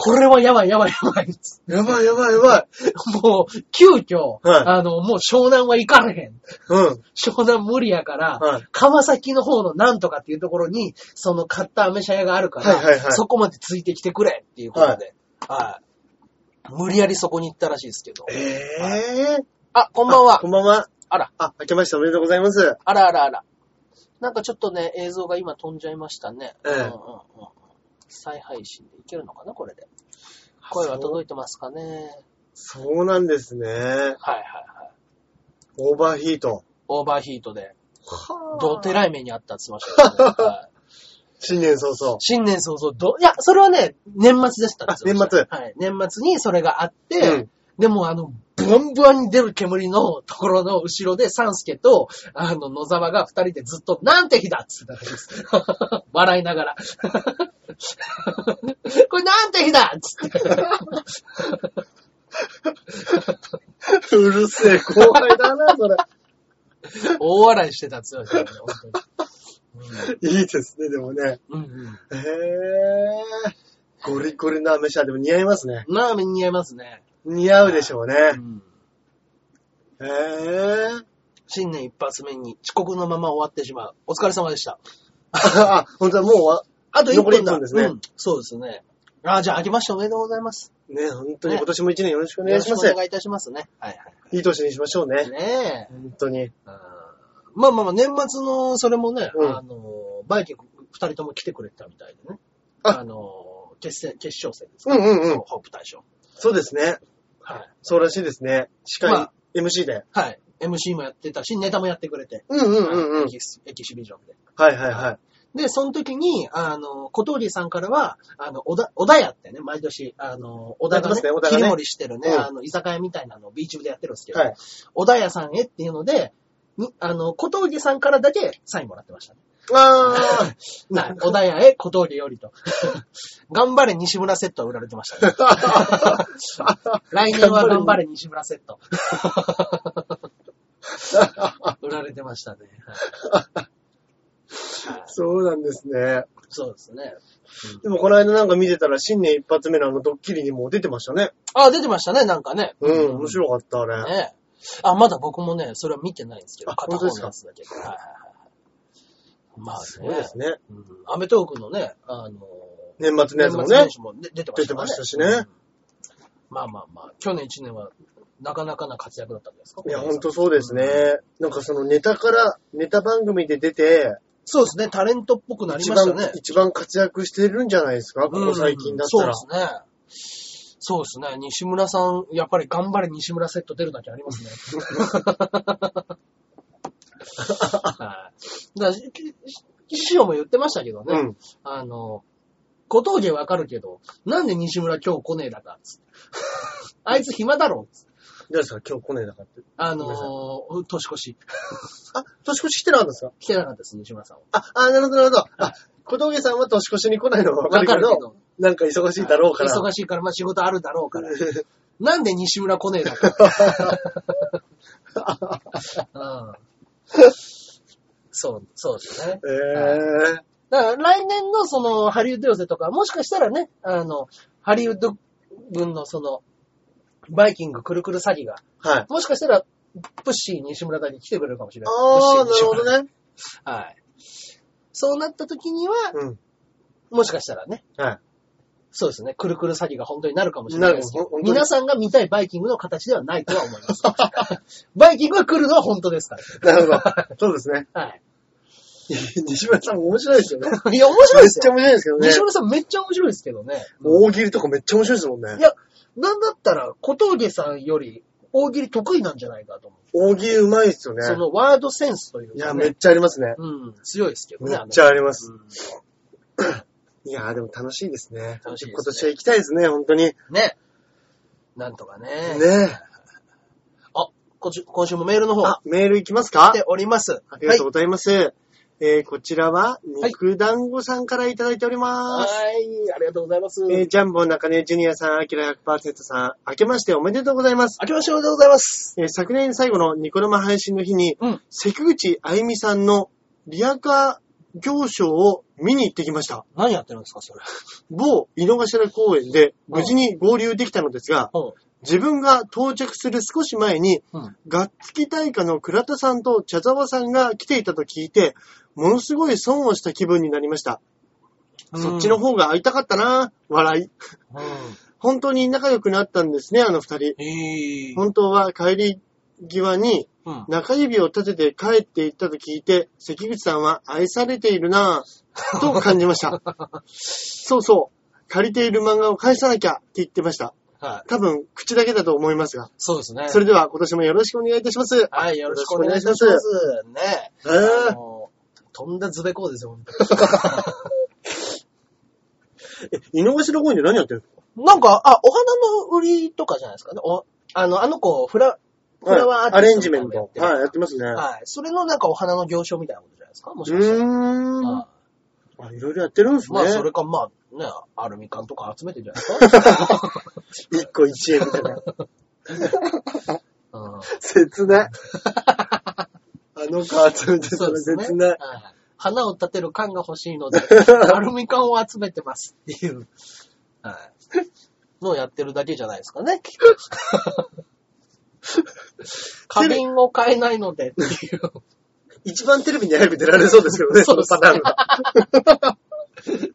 これはやばいやばいやばい。やばいやばいやばい。もう、急遽、はいあの、もう湘南は行かれへん。うん。湘南無理やから、はい川崎の方のなんとかっていうところに、その買ったアメ車屋があるから、はいはいはいそこまでついてきてくれっていうことで、はい。無理やりそこに行ったらしいですけど。ええあ、こんばんはこ。んばんは。あら、あ、明けましておめでとうございます。あらあらあら。なんかちょっとね、映像が今飛んじゃいましたね。ええうんうんうん、再配信でいけるのかな、これで。声は届いてますかね。そうなんですね。はいはいはい。オーバーヒート。オーバーヒートで、はどてらい目にあったって言ってましたよね、はい 新年早々。新年早々、ど、いや、それはね、年末でしたって言ってましたあはい。年末にそれがあって、うんでもあの、ブワンブワンに出る煙のところの後ろで、サンスケと、あの、野沢が二人でずっと、なんて日だっつってたらしいです。笑いながら。これなんて日だっつって。うるせえ、後輩だな、それ。大笑いしてたって言ってましたよね、本当に。いいですね、でもね。うん。うんうん。へえ。ゴリゴリのアメ車でも似合いますね。ラーメン似合いますね。似合うでしょうね。うん。へえ。新年一発目に遅刻のまま終わってしまう。お疲れ様でした。あ、本当はもうわ、あと1残り分だ。一分ですねうんそうですね。あ、じゃあ、明けましておめでとうございます。ね、本当にね今年も一年よろしくお願いします。よろしくお願いいたしますね。はいはいいい年にしましょうね。ねえ。本当に。うんまあまあまあ、年末の、それもね、うんあの、バイキング二人とも来てくれたみたいでね。ああの、決戦、決勝戦ですか、うんうんうんホープ大賞。そうですね。はい。そうらしいですね。司会、まあ MC で。はい。MC もやってたし、ネタもやってくれて。うんうんうんうんエ。キスエキシビジョンで。はいはいはい。で、その時に、あの、小峠さんからは、あの、小田、小田屋ってね、毎年、あの、小田がね、やってますね小田がね切り盛りしてるね、うんあの、居酒屋みたいなのをビーチ部でやってるんですけど、はい。小田屋さんへっていうので、にあの、小峠さんからだけサインもらってましたね。あはい。小田屋へ小峠よりと。頑張れ西村セットは売られてましたね。来年は頑張れ西村セット。売られてましたね。はいそうなんですね。そうですね。でもこの間なんか見てたら新年一発目のあのドッキリにも出てましたね。あ、出てましたね、なんかね。うん、面白かった、あれ。ねあ、まだ僕もね、それは見てないんですけど、あ片方のやつだけ。はいはいはい。まあね。すごいですね。うん。アメトークのね、あの、年末のやつもねも出出てました出てましたしねうんまあまあまあ、去年1年はなかなかな活躍だったんですか？いや、ほんとそうですね。なんかそのネタから、ネタ番組で出て、そうですね、タレントっぽくなり一番ましたね、。一番活躍してるんじゃないですか？ここ最近だったら。うんそうですね。そうですね。西村さん、やっぱり頑張れ西村セット出るだけありますね。はい。だから、し師匠も言ってましたけどね。うん。あの、小峠わかるけど、なんで西村今日来ねえだか、つってあいつ暇だろ、つってじゃあさ、今日来ねえだかって。あのー、年越し。あ、年越し来てなかったんですか？来てなかったです、西村さんは。あ、あ、なるほど、なるほど。あ、小峠さんは年越しに来ないのはわかるけど。なんか忙しいだろうから。忙しいから、まあ仕事あるだろうから。なんで西村来ねえだか。うんそう、そうですね。ええだから来年のそのハリウッド寄せとか、もしかしたらね、あの、ハリウッド軍のその、バイキングくるくる詐欺が、はい。もしかしたら、プッシー西村だに来てくれるかもしれない。ああ、なるほどね。はい。そうなった時には、うん。もしかしたらね、はい。そうですね、くるくる詐欺が本当になるかもしれないですけど皆さんが見たいバイキングの形ではないとは思います。バイキングが来るのは本当ですかなるほど。そうですね。ら。はい。西村さん面白いですよね。いや、面白いですよ。めっちゃ面白いですけどね。西村さんめっちゃ面白いですけどね。大喜利とかめっちゃ面白いですもんねい。や、なんだったら、小峠さんより大喜利得意なんじゃないかと思う。大喜利うまいですよね。そのワードセンスという。いや、めっちゃありますね。うん、強いですけどね。めっちゃあります。うんいやーでも楽しいですね。楽しいですね今年は行きたいですね、本当に。ねね。なんとかね。え。あ、今週今週もメールの方あ、メール行きますか？来ております。ありがとうございます。えー、こちらは、肉団子さんからいただいております。はい、ありがとうございます。えー、ジャンボ中根ジュニアさん、アキラ100%さん、明けましておめでとうございます。明けましておめでとうございます。えー昨年最後のニコ生配信の日に、うん。関口あゆみさんのリアカー行賞を見に行ってきました。何やってるんですか、それ？某井の頭公園で無事に合流できたのですが、うん。自分が到着する少し前に、うん。がっつき大家の倉田さんと茶沢さんが来ていたと聞いて、ものすごい損をした気分になりました。そっちの方が会いたかったな笑い。う本当に仲良くなったんですね、あの二人。ん。えー。本当は帰り際にうん。中指を立てて帰っていったと聞いて、関口さんは愛されているなぁ、と感じました。そうそう。借りている漫画を返さなきゃって言ってました。はい。多分、口だけだと思いますが。そうですね。それでは今年もよろしくお願いいたします。はい、よろしくお願いします。よね。えーあのとんだズベコーですよ、本当 え、井の頭公園で何やってるになんか、あ、お花の売りとかじゃないですかね。おあの、あの子、フラ、フラワーアレンジメント。はい、やってますね。はい。それのなんかお花の行商みたいなことじゃないですかもしうかしたら。ーん。はあ、いろいろやってるんですね。いまあ、それか、まあ、ね、アルミ缶とか集めてんじゃないですか 一個一円みたいな。うん切ない。あの子集めてたら。切ない。はい花を立てる缶が欲しいので、アルミ缶を集めてますっていう、はい。のをやってるだけじゃないですかね、きっと。花瓶を買えないのでっていう。一番テレビに早く出られそうですけどね、そのパターンが。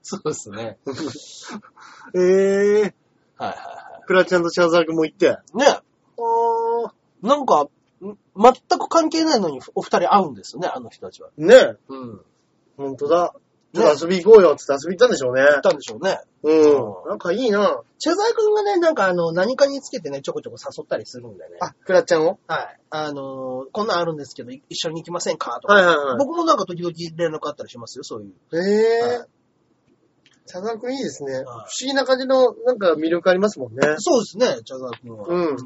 そうですね。えー、はいはいはクラちゃんとシャザー君も行って。い。ねおーなんか、ん全く関係ないのにお二人会うんですよね、あの人たちは。ねえ、うん。ほんとだ。ちょっと遊び行こうよって遊び行ったんでしょうね。行ったんでしょうね。うん。なんかいいなチェザー君がね、なんかあの、何かにつけてね、ちょこちょこ誘ったりするんでね。あ、クラちゃんを？はい。あのーこんなんあるんですけど、い一緒に行きませんか？とか。はいはいはい。僕もなんか時々連絡あったりしますよ、そういう。ええはシャザー君いいですね。不はい思議な感じの、なんか魅力ありますもんね。そうですね、チャザー君は。うん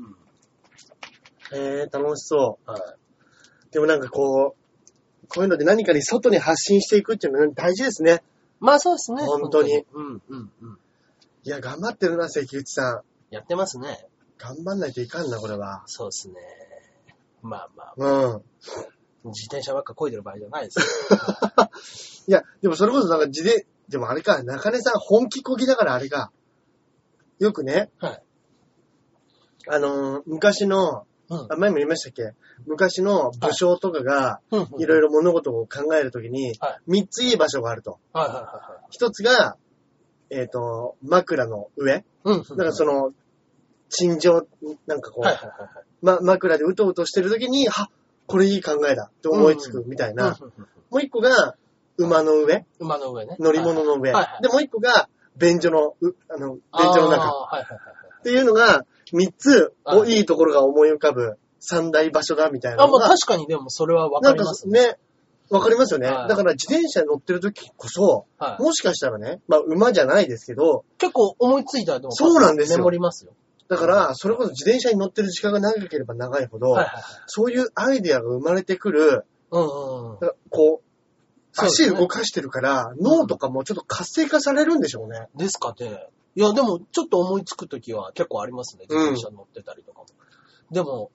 ええ楽しそはい。う。でもなんかこう、こういうので何かに外に発信していくっていうのは大事ですね。まあそうですね。本当にうん、うん、うん。いや、頑張ってるな、関口さん。やってますね。頑張んないといかんな、これは。そうですね。まあまあ、うん。自転車ばっか漕いでる場合じゃないですよ。いや、でもそれこそなんか自で、でもあれか、中根さん本気こぎだからあれか。よくね、はい。あのー昔の、うんあ、前も言いましたっけ？昔の武将とかが、うんいろいろ物事を考えるときには、三ついい場所があると。はいはいは一つが、えっ、と、枕の上。うん。だからその、陳情、なんかこう、はいはいはいはい。ま、枕でうとうとしてるときに、は、これいい考えだって思いつくみたいな。うんうんうんもう一個が、馬の上。馬の上ね。乗り物の上。はいはいで、もう一個が、便所の、うあの、便所の中。あーはいはいはいはい。っていうのが、三つ、おはいいいところが思い浮かぶ三大場所だみたいなあ、まあのが。確かにでもそれはわかかりますね。ね、わかりますよね。はいだから自転車に乗ってる時こそ、はい。もしかしたらね、まあ馬じゃないですけど、結構思いついたらでも、そうなんですよメモりますよ。だから、それこそ自転車に乗ってる時間が長ければ長いほど、はいはいはい。そういうアイデアが生まれてくる、うんうんうん。だからこう、そうですね足動かしてるから、脳とかもちょっと活性化されるんでしょうね。ですかね。いや、でも、ちょっと思いつくときは結構ありますね。自転車乗ってたりとかも。でも、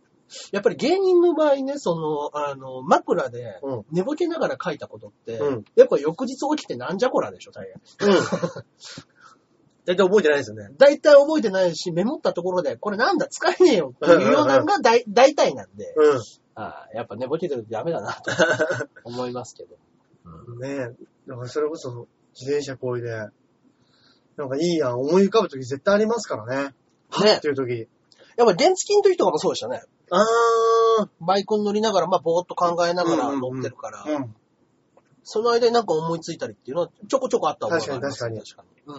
やっぱり芸人の場合ね、その、あの、枕でうん。寝ぼけながら書いたことって、うんやっぱ翌日起きてなんじゃこらでしょ、大変。うん。大体覚えてないですよね。大体覚えてないし、メモったところで、これなんだ、使えねえよっていうようなのが大大体なんで、うああやっぱ寝ぼけてるとダメだなと 思いますけど。うんん。ねえ。だからそれこそ、自転車こいで、なんかいいやん、思い浮かぶとき絶対ありますからね。ねっていうとき。やっぱ原付の時とかもそうでしたね。あバイクに乗りながら、まあ、ぼーっと考えながら乗ってるから、ー。うん。その間になんか思いついたりっていうのはちょこちょこあった覚えがあります確かに確かに。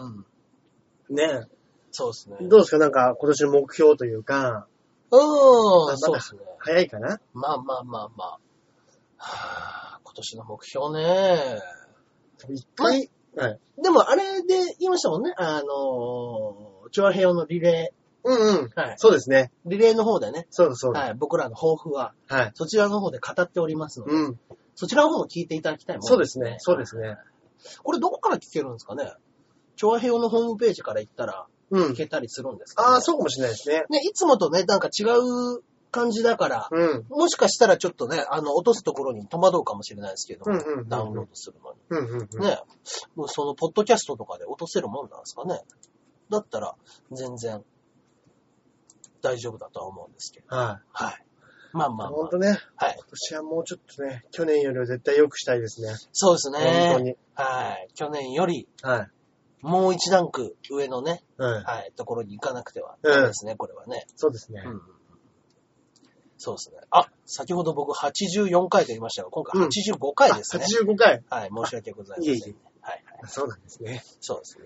うん。ねそうですね。え。どうですか？なんか今年の目標というか、うまだん、そうですね。早いかな？まあまあまあまあ。はあ、今年の目標ね。一回、はい。でもあれで言いましたもんね。あのー、チョアヘヨのリレうんうん。ー。はい。そうですね。リレーの方でね。そうだそうだ。はい。僕らの抱負は、はい。そちらの方で語っておりますので、うん。そちらの方も聞いていただきたいもんそうですね。そうですね。ね。これどこから聞けるんですかね？チョアヘヨのホームページから行ったらうん。聞けたりするんですか、ね？ああ、そうかもしれないですね。ね、いつもとね、なんか違う感じだから、うん。もしかしたらちょっとね、あの、落とすところに戸惑うかもしれないですけど、うんうんうんうんダウンロードするのに。うんうんうん。ね、もうその、ポッドキャストとかで落とせるもんなんですかね。だったら、全然、大丈夫だとは思うんですけど。はい。はい。まあまあまほんとね、あ。はい。今年はもうちょっとね、去年よりは絶対良くしたいですね。そうですね。本当に。はい。去年より、はい。もう一段階上のね、はい。はい、ところに行かなくてはうんダメですね、これはね。そうですね。うん。そうですね。あ、先ほど僕84回と言いましたが、今回うん85回ですね。85回。はい、申し訳ございません。いえいえはい、はい。そうなんですね。そうですね。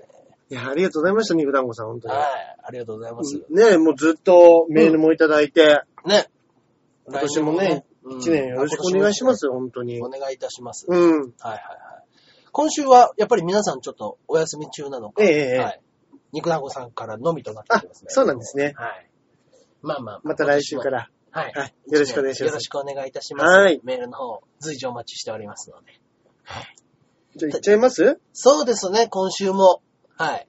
いや、ありがとうございました、肉団子さん、本当に。はい、ありがとうございます。ねえ、もうずっとメールもいただいて、ね。今年もね、うん一年よろしくお願いしますよ、本当に。お願いいたします。うん。はいはいはい。今週は、やっぱり皆さんちょっとお休み中なのか、ええええはい。肉団子さんからのみとなっておありますね。、そうなんですね。はい。まあまあ、また来週か。ら。はい。はい。よろしくお願いしますよろし。くお願いいたします。はいメールの方、随時お待ちしておりますので。じゃあ行っちゃいます？そうですね、今週も。はい。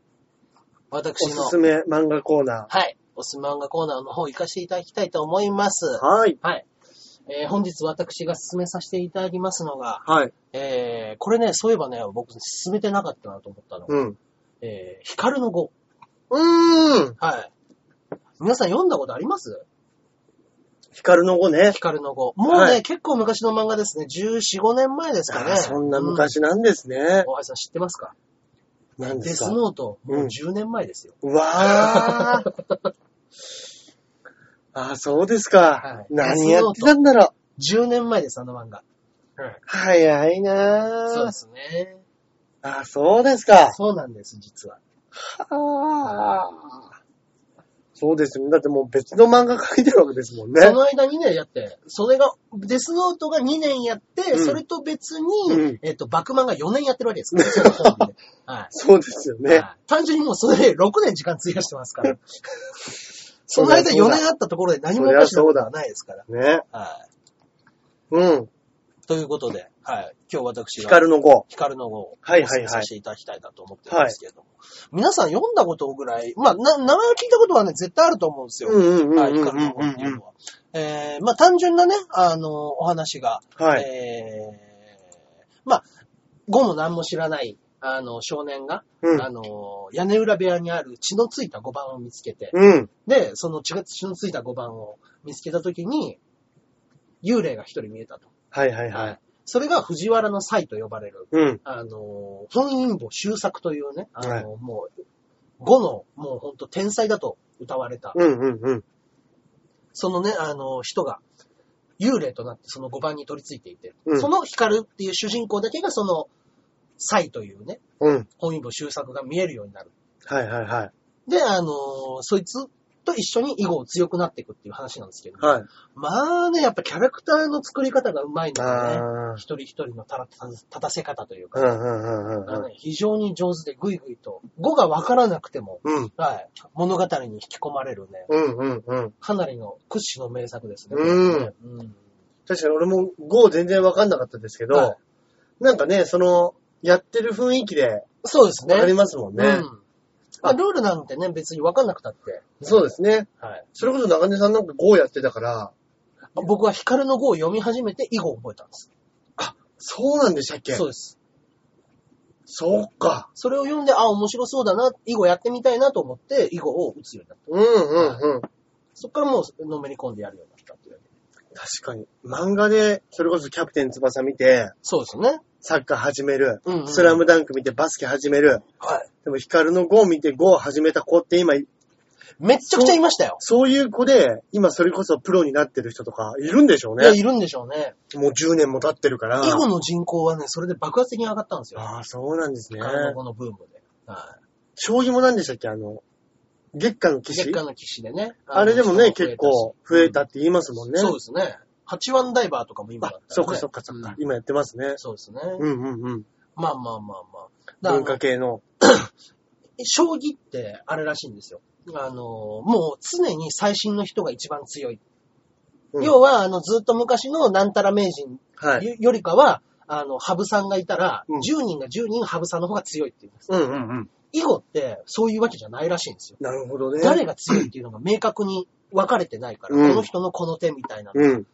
私の、おすすめ漫画コーナはい。おすすめ漫画コーナーの方行かせていただきたいと思います。ー。はい。はい。えー本日私が進めさせていただきますのが、はい。えーこれね、そういえばね、僕進めてなかったなと思ったのが、うん。えー、光の語。うーん。はい。皆さん読んだことあります？光の語ね。光の語。もうね、はい結構昔の漫画ですね。14、5年前ですかね。そんなう昔なんですね。大橋さん知ってますか？デス何ですか？ノート、もううん10年前ですよ。うわー。あ、そうですか。はい何やってたんだろ10年前です、あの漫画。う。早いなぁそうで。すね。あ、そうですか。そうなんです、実は。あーそうですよ。だってもう別の漫画描いてるわけですもんね。その間にね、やって、それが、デスノートが2年やって、うんそれと別に、うんえっと、バクマンが4年やってるわけですからね、そのコンビで。はい。そうですよね。はい単純にもうそれで6年時間費やしてますから。その間4年あったところで何もおかしなことはないですから。ね。はい。うん。ということで、はい。今日私が、光の5。光の語をはいはいはいさせていただきたいなと思ってるんですけれども。皆さん読んだことぐらい、まあ、な、名前を聞いたことはね、絶対あると思うんですよ。うんうんうんはい、うん光の語っていううんのは。えー、まあ、単純なね、あの、お話が、はい。えー、まあ、語も何も知らない、あの、少年が、うんあの、屋根裏部屋にある血のついた5番を見つけて、うん。で、その血のついた5番を見つけたときに、幽霊が一人見えたと。はいはいはい。それが藤原の祭と呼ばれる、うん。あの、本因母修作というね、あの、はいもう、語の、もうほんと天才だと歌われた、うんうんうん。そのね、あの、人が、幽霊となってその5番に取り付いていて、うんその光っていう主人公だけがその、祭というね、うん。本因母修作が見えるようになる。はいはいはい。で、あの、そいつと一緒に囲碁を強くなっていくっていう話なんですけど、はい。まあね、やっぱキャラクターの作り方がうまいのでね、ああ。一人一人のたら立たせ方というか、ね非常に上手でぐいぐいと、語がわからなくても、うん。はい、物語に引き込まれるね、うんうんうん。かなりの屈指の名作ですね。うんうん確かに俺も GO 全然わかんなかったですけど、はいなんかね、その、やってる雰囲気でそうですね。わかりますもんね。うんまあ、ルールなんてね、別にわかんなくたって。そうですね。はい。それこそ中根さんなんか GO やってたから、僕は光の語を読み始めて囲碁を覚えたんです。そうなんでしたっけ？そうです。そうか。それを読んで、あ、面白そうだな、囲碁やってみたいなと思って、囲碁を打つようになった。うんうんうん。そっからもうのめり込んでやるようになったっていう。確かに。漫画で、それこそキャプテン翼見て、そうですね。サッカー始める。うん、うん。スラムダンク見てバスケ始める。はい。でもヒカルの GO 見て GO を始めた子って今、めっちゃくちゃいましたよ。そういう子で、今それこそプロになってる人とかいるんでしょういや、ね。いるんでしょうね。もう10年も経ってるから。囲碁の人口はね、それで爆発的に上がったんですよ。ああ、そうなんですね。光の語のブームで。はい。将棋も何でしたっけ？あの、月下の騎士？月下の騎士でね。あれでもね、の結構増えたって言いますもんね。そうですね。八番ダイバーとかも今だあ。そっかそっかそっか。うん今やってますね。そうですね。うんうんうん。まあまあまあまあ。だ文化系の。将棋ってあれらしいんですよ。あの、もう常に最新の人が一番強い。うん要は、あの、ずっと昔のなんたら名人はい。よよりかは、あの、羽生さんがいたら、うん10人が10人羽生さんの方が強いって言うんです。うんうんうん。囲碁ってそういうわけじゃないらしいんですよ。なるほどね。誰が強いっていうのが明確に分かれてないから、うんこの人のこの手みたいな。うん。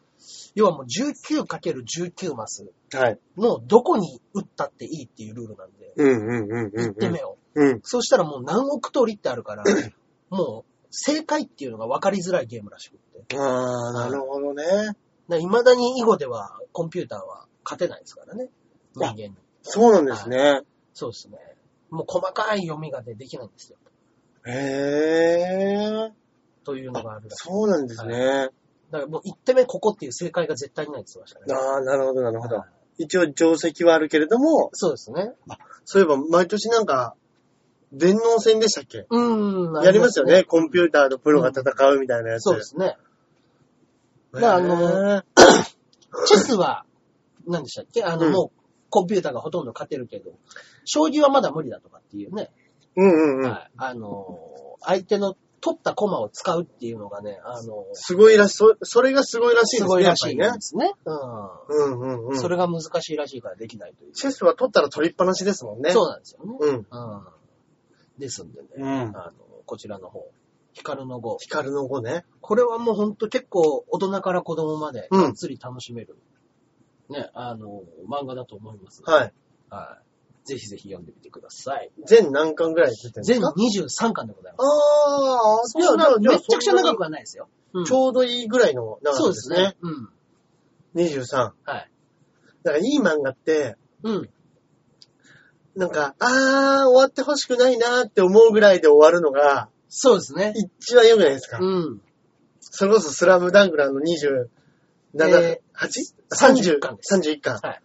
要はもう 19×19 マスはい。のどこに打ったっていいっていうルールなんで、うんうんうんうんうん。1手目を。うん。そうしたらもう何億通りってあるから、もう正解っていうのが分かりづらいゲームらしくって。ああ、なるほどね。いまだに囲碁ではコンピューターは勝てないですからね。人あ間に。そうなんですね。そうですね。もう細かい読みがね、できないんですよ。へえ。というのがあるらしい。そうなんですね。だからもう1手目ここっていう正解が絶対にないって言ってましたね。ああ、なるほどなるほどはい。一応定石はあるけれども、そうですね。そういえば毎年なんか、電脳戦でしたっけ？うーん。やりますよね。コンピューターとプロが戦うみたいなやつ。そうですね。へー。だからあの チェスは、何でしたっけ？あの、うんもう、コンピューターがほとんど勝てるけど、将棋はまだ無理だとかっていうね。うんうんうん。はい。あのー、相手の取った駒を使うっていうのがね、あのー、すごいらしい、そそれがすごいらしいですね。すごいらしいね。うんうんうん。うん。それが難しいらしいからできないという。チェスは取ったら取りっぱなしですもんね。そうなんですよね。うん。うん。ですんでね、うん。あの、こちらの方、ヒカルの語。光の語ね。これはもうほんと結構大人から子供までうんがっつり楽しめる、ね、あの、漫画だと思います。はい。はい。ぜひぜひ読んでみてください。全何巻ぐらい出てるんです全か23巻でございます。ああ、そんなめちゃくちゃ長くははないですよ。うんちょうどいいぐらいの長さそうですすね。。うん。23。はい。だからいい漫画って、うん。なんか、あー、終わってほしくないなーって思うぐらいで終わるのが、そうですね。一番良くないですか、うん。それこそスラムダンクのあの27、え 8?30 31巻です31巻。はい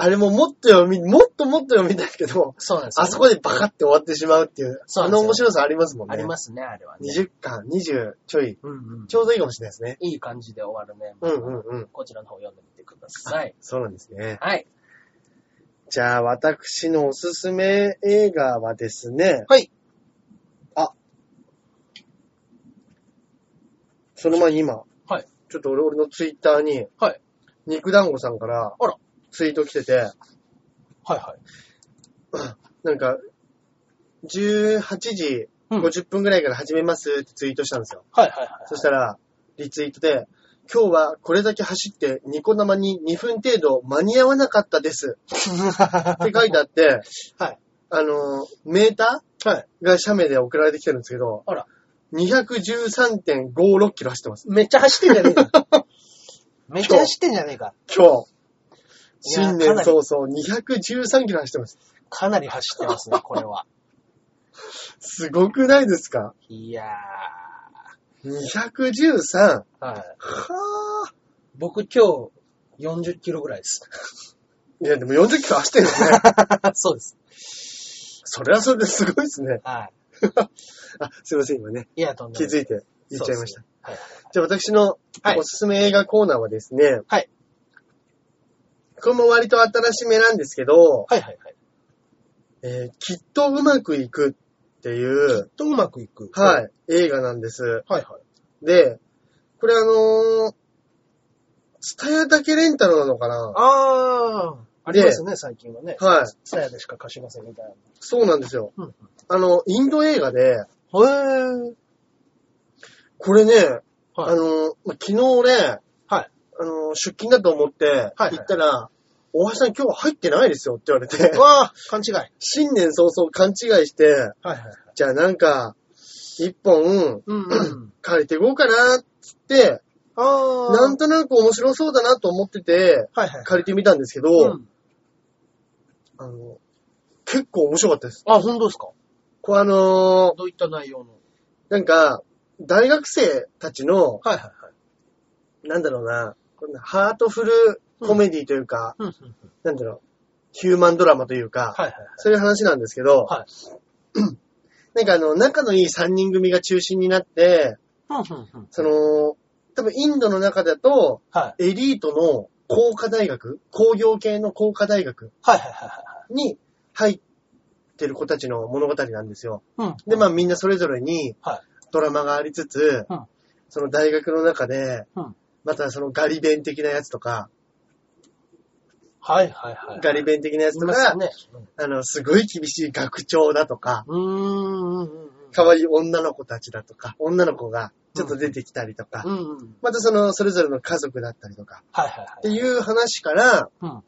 あれももっと読み、もっともっと読みたいけど、そうなんですよ、あそこでバカって終わってしまうっていう、あそうなんですよの面白さありますもんね。ありますね、あれはね。20巻、20ちょい、うんうん。ちょうどいいかもしれないですね。いい感じで終わるね。うんうんうん。こちらの方読んでみてください。そうなんですね。はい。じゃあ、私のおすすめ映画はですね、はい。あ、その前に今、はい。ちょっと俺俺のツイッターに、はい。肉団子さんから、あらツイート来てて、はいはい。なんか、18時うん50分ぐらいから始めますってツイートしたんですよ。はいはいはい。そしたら、リツイートで、今日はこれだけ走ってニコ生に2分程度間に合わなかったです って書いてあって、はい。あの、メータはい。ーが写メで送られてきてるんですけど、あら。213.56キロ走ってます。めっちゃ走ってんじゃねえか。めっちゃ走ってんじゃねえか。今日。新年早々213キロ走ってます。かなり走ってますね、これは。すごくないですか？いや ?213? ー。はい。は僕今日40キロぐらいです。ぁ。いや、でも40キロ走ってるよね。そうです。それはそれですごいですね。は あ、すいません、今ね。い。いや、とんでもない。気づいて言っちゃいました。はいはいじゃあ私のはいおすすめ映画コーナーはですね、はい。これも割と新しめなんですけど、はいはいはい。えーきっとうまくいくっていう、とうまくいく。。はいい、映画なんです。はいはい。で、これあのー、スタヤだけレンタルなのかな？あー。ありますね、最近はね。はい。スタヤでしか貸しませんみたいそうなんですよ。な。うん。あの、インド映画で、へー。これね、はいあのー、ま昨日俺、はい。あのー、出勤だと思って、はい行ったら、大橋さん今日は入ってないですよって言われて、うわー、勘違い。はい新年早々勘違いして、はいはい。じゃあなんか、一本うんうん。借りていこうかなっつって、あー。なんとなく面白そうだなと思ってて、はいはい。借りてみたんですけど、うん。あの、結構面白かったです。あ、本当ですか？これあのーどういった内容の？なんか、大学生たちの、はいはいはい。なんだろうなハートフルコメディというか、うん。なんだろう、ヒューマンドラマというか、はいはいそういう話なんですけど、はい。なんかあの、仲のいい3人組が中心になって。その、多分インドの中だと、はい。エリートの工科大学、工業系の工科大学はいはいはいはい。に入ってる子たちの物語なんですよ。うん。で、まあみんなそれぞれにはい。ドラマがありつつ、うんその大学の中で、うんまたそのガリ弁的なやつとか、はいはいはい。ガリ弁的なやつとか、ね。あの、すごい厳しい学長だとか。可愛い女の子たちだとか、女の子がちょっと出てきたりとか、うんうん。またその、それぞれの家族だったりとか、はいはいはい。っていう話から、うん。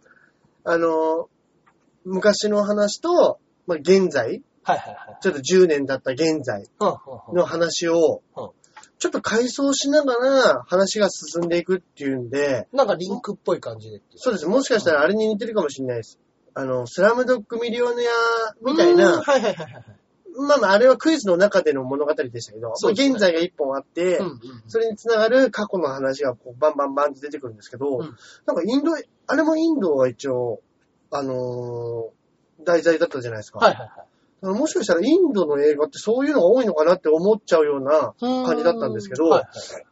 あの、昔の話と、まあ、現在、はいはいはい。ちょっと10年経った現在うんうんうん。の話をうん、ちょっと回想しながら話が進んでいくっていうんで、なんかリンクっぽい感じでっていう。そうです。もしかしたらあれに似てるかもしれないです。あの、スラムドッグミリオネアみたいうーんな、はいはいはいはい。まあまあ、あれはクイズの中での物語でしたけど、そうですね現在が一本あって、うんうん。それにつながる過去の話がこうバンバンバンって出てくるんですけど、うんなんかインド、あれもインドが一応、あのー題材だったじゃないですか。はいはいはい。もしかしたらインドの映画ってそういうのが多いのかなって思っちゃうような感じだったんですけど、はいはいはい。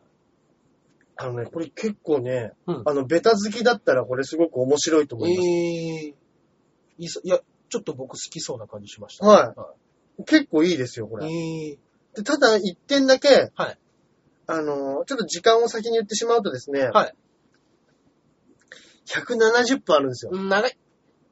あのね、これ結構ね、うんあの、ベタ好きだったらこれすごく面白いと思います。ええいや、ちょっと僕好きそうな感じしました。はい結構いいですよ、これ。ええでただ、一点だけ、はいあのーちょっと時間を先に言ってしまうとですね、はい。170分あるんですよ。長い。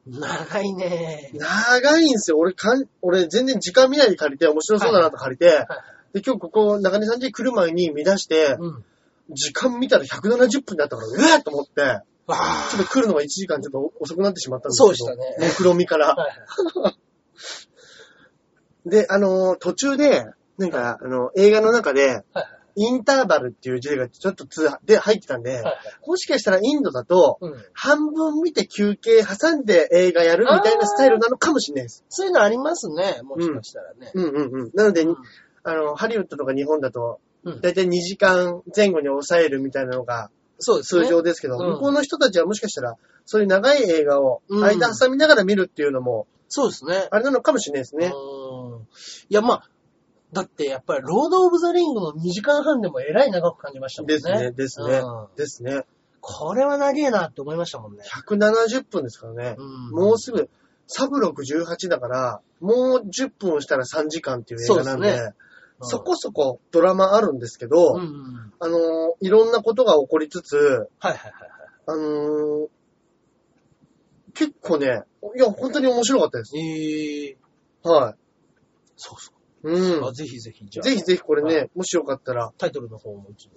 長いね長いんですよ。俺かん、俺全然時間見ないで借りて、面白そうだなと借りて、はいで、今日ここ、中根さん家来る前に見出して、うん。時間見たら170分だったから、うわーと思って。ちょっと来るのが1時間ちょっと遅くなってしまったんですけど。そうでしたね目論みから。はいで、あのー途中で、なんか、あの、映画の中で、はいインターバルっていう字がちょっと通で入ってたんで、はいはい。もしかしたらインドだと、うん。半分見て休憩挟んで映画やるみたいなスタイルなのかもしれないです。そういうのありますね。もしかしたらね。うんうんうん。なので、うんあの、ハリウッドとか日本だと、うんだいたい2時間前後に抑えるみたいなのがそうですね。通常ですけど、うん向こうの人たちはもしかしたら、そういう長い映画をうん間挟みながら見るっていうのも、そうですね。あれなのかもしれないですね。うん。いや、まあ、だってやっぱり、ロード・オブ・ザ・リングの2時間半でもえらい長く感じましたもんね。ですね、ですねうん、ですね。これは長えなって思いましたもんね。170分ですからね。うんもうすぐ、サブ68だから、もう10分したら3時間っていう映画なんで、そうですねそこそこドラマあるんですけど、うんうんうん。あのーいろんなことが起こりつつ、はいはいはいはい。あのー、結構ね、いや、本当に面白かったです。ええはい。そうそう。うんあ。ぜひぜひ、じゃあ。ぜひぜひこれはね、もしよかったら、タイトルの方も一度。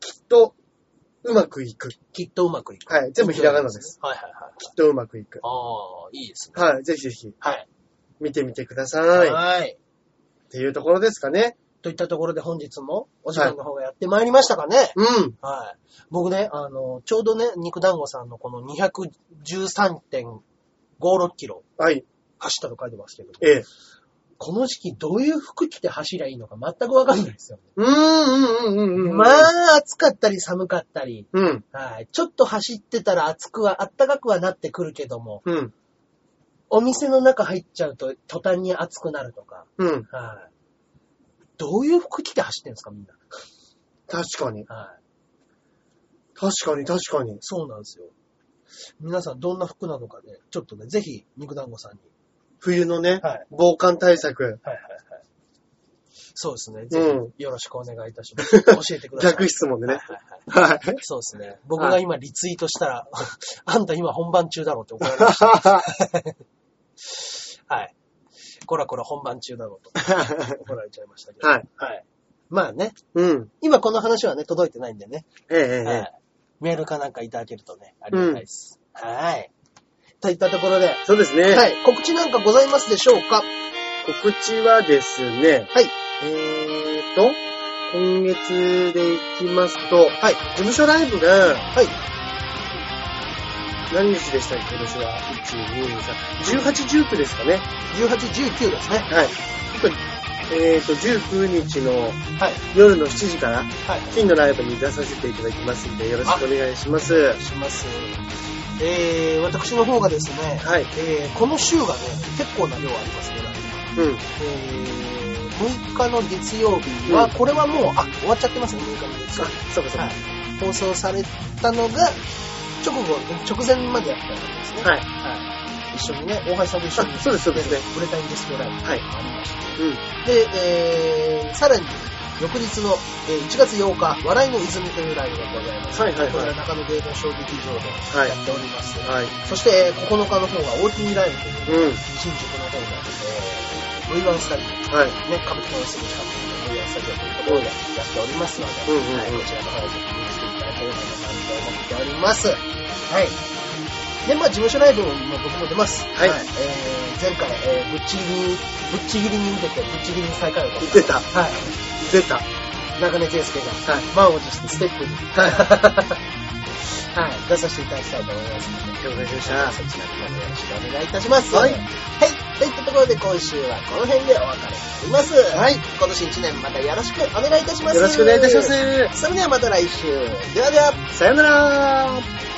きっと、うまくいく。きっとうまくいく。はい全部ひらがなです。はいはいはい。きっとうまくいく。ああ、いいですね。はい。ぜひぜひ、はい。見てみてくださ。はいい。っていうところですかね。といったところで本日もお時間の方がやってまいりましたかね。うん。はい。僕ね、あの、ちょうどね、肉団子さんのこの213.56キロはい。走ったと書いてますけど、ええ。この時期どういう服着て走りゃいいのか全くわかんないですよ。うーん、うん、うん、うんうん。まあ、暑かったり寒かったり、うん、はい。ちょっと走ってたら暑くは、暖かくはなってくるけども、うん、お店の中入っちゃうと途端に暑くなるとか、うん。はい。どういう服着て走ってんですか、みんな。確かに。はい。確かに、確かに。そうなんですよ。皆さんどんな服なのかね、ちょっとね、ぜひ、肉団子さんに。冬のね、はい。防寒対策。はいはいはい。そうですね。うぜんひ、よろしくお願いいたします。教えてください。逆質問でね。はいはい。そうですね。僕が今リツイートしたら、あんた今本番中だろうって怒られました。はい。こらこら本番中だろうと 怒られちゃいましたけど。はい。はい。まあね、うん。今この話はね、届いてないんでね。ええ、ええ、ええ。はい。メールかなんかいただけるとね、ありがたいです。はい。といったところで、そうですね。はい。告知なんかございますでしょうか？告知はですね、はい。えーと、今月でいきますと、はい。事務所ライブが、はい。何日でしたっけ今年は？1、2、3、18、19ですかね。18、19ですね。はい。えーと、19日のはい。夜の7時から、はい。金のライブに出させていただきますんで、よろしくお願いします。お願いします。えー、私の方がですね、はい。えー、この週がね、結構な量ありますね。うん。えー、6日の月曜日は、うんこれはもう、あ、終わっちゃってますね、6日の月曜あ日。、そうかそうか。はい。放送されたのが、直後、直前までやったんですね。はい。はい。一緒にね、大橋さんと一緒に。あそうですそうですねブレタインディスプレイライブはいありまして。うん。で、えー、さらに、翌日の、えー1月8日、笑いの泉というライブがございます。はいはいはいこれは中野芸能小劇場ではいやっております。はい。そして、えー9日の方が OT ライブという、うん。新宿の方の、えー、V1 スタジオ、はい。ね、歌舞伎のすぐ近くの V1 スタジオというところでやっておりますので、うんうんうんはい、こちらの方をぜひ見に来ていただければなと思っております。はい。で、まあ、事務所ライブも僕も出ます。はいえー、前回、えー、ぶっちぎりに、ぶっちぎりに受けて、ぶっちぎりに最下位を。出た。はい。出た。中根圭介が、はい満を持してステップに、はい。はい、出させていただきたいと思いますので、了解しました。そちらの方もよろしくお願いいたします。はいはい。といったところで今週はこの辺でお別れになります。はい。今年1年またよろしくお願いいたします。よろしくお願いいたします。それではまた来週。ではでは。さよなら